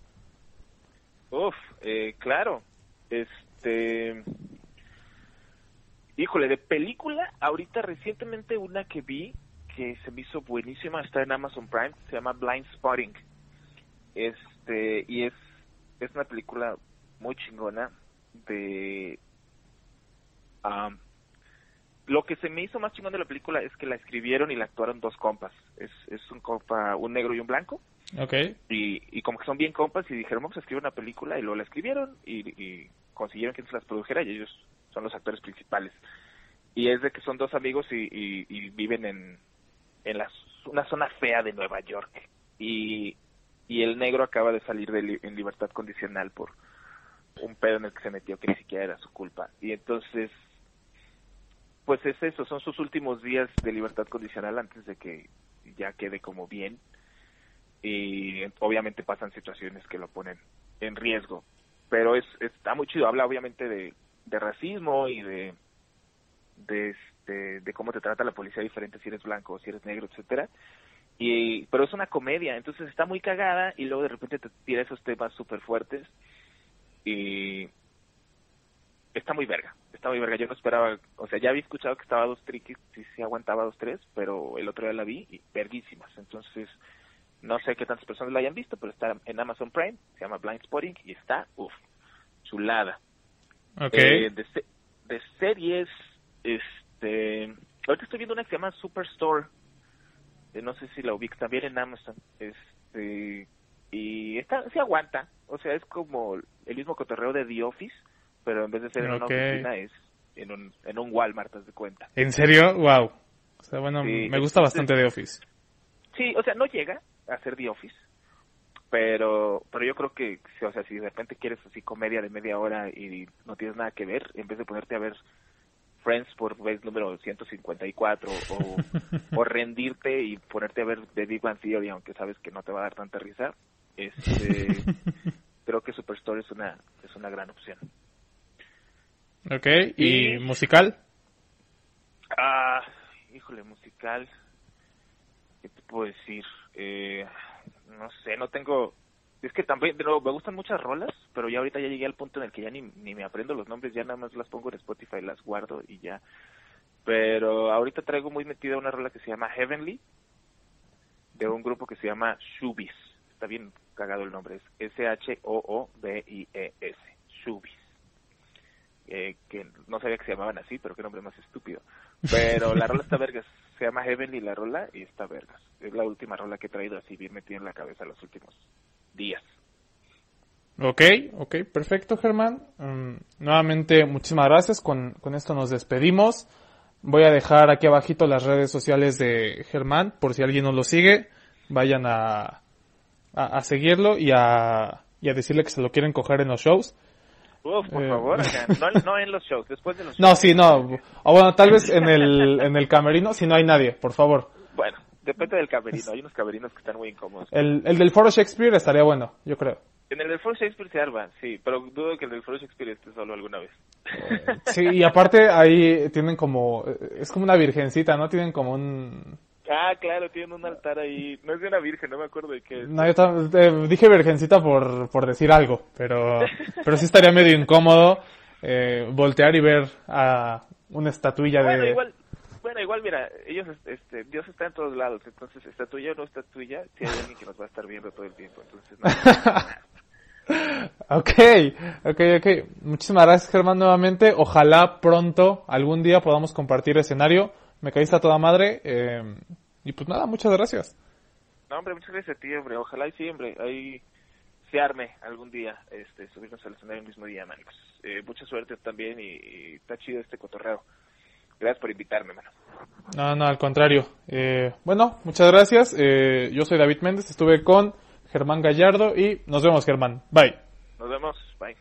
Uf, eh, claro. Este. Híjole, de película, ahorita recientemente una que vi que se me hizo buenísima, está en Amazon Prime, se llama Blind Spotting. Este, y es, es una película muy chingona de. am, lo que se me hizo más chingón de la película es que la escribieron y la actuaron dos compas. Es, es un compa, un negro y un blanco Ok. y, y como que son bien compas y dijeron vamos a escribir una película y luego la escribieron y, y consiguieron que se las produjera y ellos son los actores principales y es de que son dos amigos y, y- y viven en, en la, una zona fea de Nueva York y, y el negro acaba de salir de li- en libertad condicional por un pedo en el que se metió que ni siquiera era su culpa y entonces pues es eso son sus últimos días de libertad condicional antes de que ya quede como bien. Y obviamente pasan situaciones que lo ponen en riesgo. Pero es está muy chido habla obviamente de, de racismo y de de este de cómo te trata la policía diferente si eres blanco o si eres negro etcétera. Y pero es una comedia entonces está muy cagada y luego de repente te tira esos temas súper fuertes y está muy verga está muy verga yo no esperaba o sea ya había escuchado que estaba dos triquis sí sí aguantaba dos tres pero el otro día la vi y verguísimas entonces no sé qué tantas personas la hayan visto, pero está en Amazon Prime, se llama Blind Spotting y está, uff, chulada. Ok. Eh, de, de series, este, ahorita estoy viendo una que se llama Superstore, eh, no sé si la ubico, también en Amazon, este, y esta se aguanta, o sea, es como el mismo cotorreo de The Office, pero en vez de ser en una oficina es en un, en un Walmart, haz de cuenta. ¿En serio? Wow. O sea, bueno, Sí, me gusta bastante The Office. Sí, o sea, no llega a ser The Office, pero pero yo creo que, o sea, si de repente quieres así comedia de media hora y no tienes nada que ver, en vez de ponerte a ver Friends por vez número 154 o, o rendirte y ponerte a ver The Big Bang Theory, aunque sabes que no te va a dar tanta risa, este, creo que Superstore es una es una gran opción. Ok. ¿Y Y- musical? Ah, híjole, musical. ¿Qué te puedo decir? Eh, no sé, no tengo... Es que también, nuevo, me gustan muchas rolas, pero ya ahorita ya llegué al punto en el que ya ni, ni me aprendo los nombres, ya nada más las pongo en Spotify, las guardo y ya. Pero ahorita traigo muy metida una rola que se llama Heavenly, de un grupo que se llama Shubis. Está bien cagado el nombre, es S-H-O-O-B-I-E-S, Shubis. Eh, que no sabía que se llamaban así, pero qué nombre más estúpido. Pero la rola está vergas. Se llama Heavenly la rola y está vergas. Es la última rola que he traído así bien metida en la cabeza los últimos días. Ok, ok, perfecto, Germán. Mm, nuevamente, muchísimas gracias. Con, con esto nos despedimos. Voy a dejar aquí abajito las redes sociales de Germán, por si alguien no lo sigue, vayan a, a, a seguirlo y a, y a decirle que se lo quieren coger en los shows. Uf, por Eh. favor, acá. No, no en los shows, después de los No, shows. sí, no. O bueno, tal vez en el, en el camerino, si no hay nadie, por favor. Bueno, depende del camerino. Hay unos camerinos que están muy incómodos. El, el del Foro Shakespeare estaría bueno, yo creo. En el del Foro Shakespeare se arma, sí, pero dudo que el Foro Shakespeare esté solo alguna vez. Sí, y aparte ahí tienen como, es como una virgencita, ¿no? Tienen como un... Ah, claro, tienen un altar ahí. No es de una virgen, no me acuerdo de qué es. No, yo eh, dije virgencita por, por decir algo, pero, pero sí estaría medio incómodo eh, voltear y ver a una estatuilla Bueno, de... igual, bueno, igual, mira, ellos, este, Dios está en todos lados, entonces, estatuilla o no estatuilla, si hay alguien que nos va a estar viendo todo el tiempo, entonces, no. Ok, ok, ok. Muchísimas gracias, Germán, nuevamente. Ojalá pronto, algún día, podamos compartir escenario. Me caíste a toda madre. eh, y pues nada, muchas gracias. No, hombre, muchas gracias a ti, hombre, ojalá y sí, hombre, ahí se arme algún día, este, subirnos al escenario el mismo día, man. Pues, eh, mucha suerte también y, y está chido este cotorreo. Gracias por invitarme, mano. No, no, al contrario. Eh, bueno, muchas gracias. Eh, yo soy David Méndez, estuve con Germán Gallardo y nos vemos, Germán. Bye. Nos vemos, bye.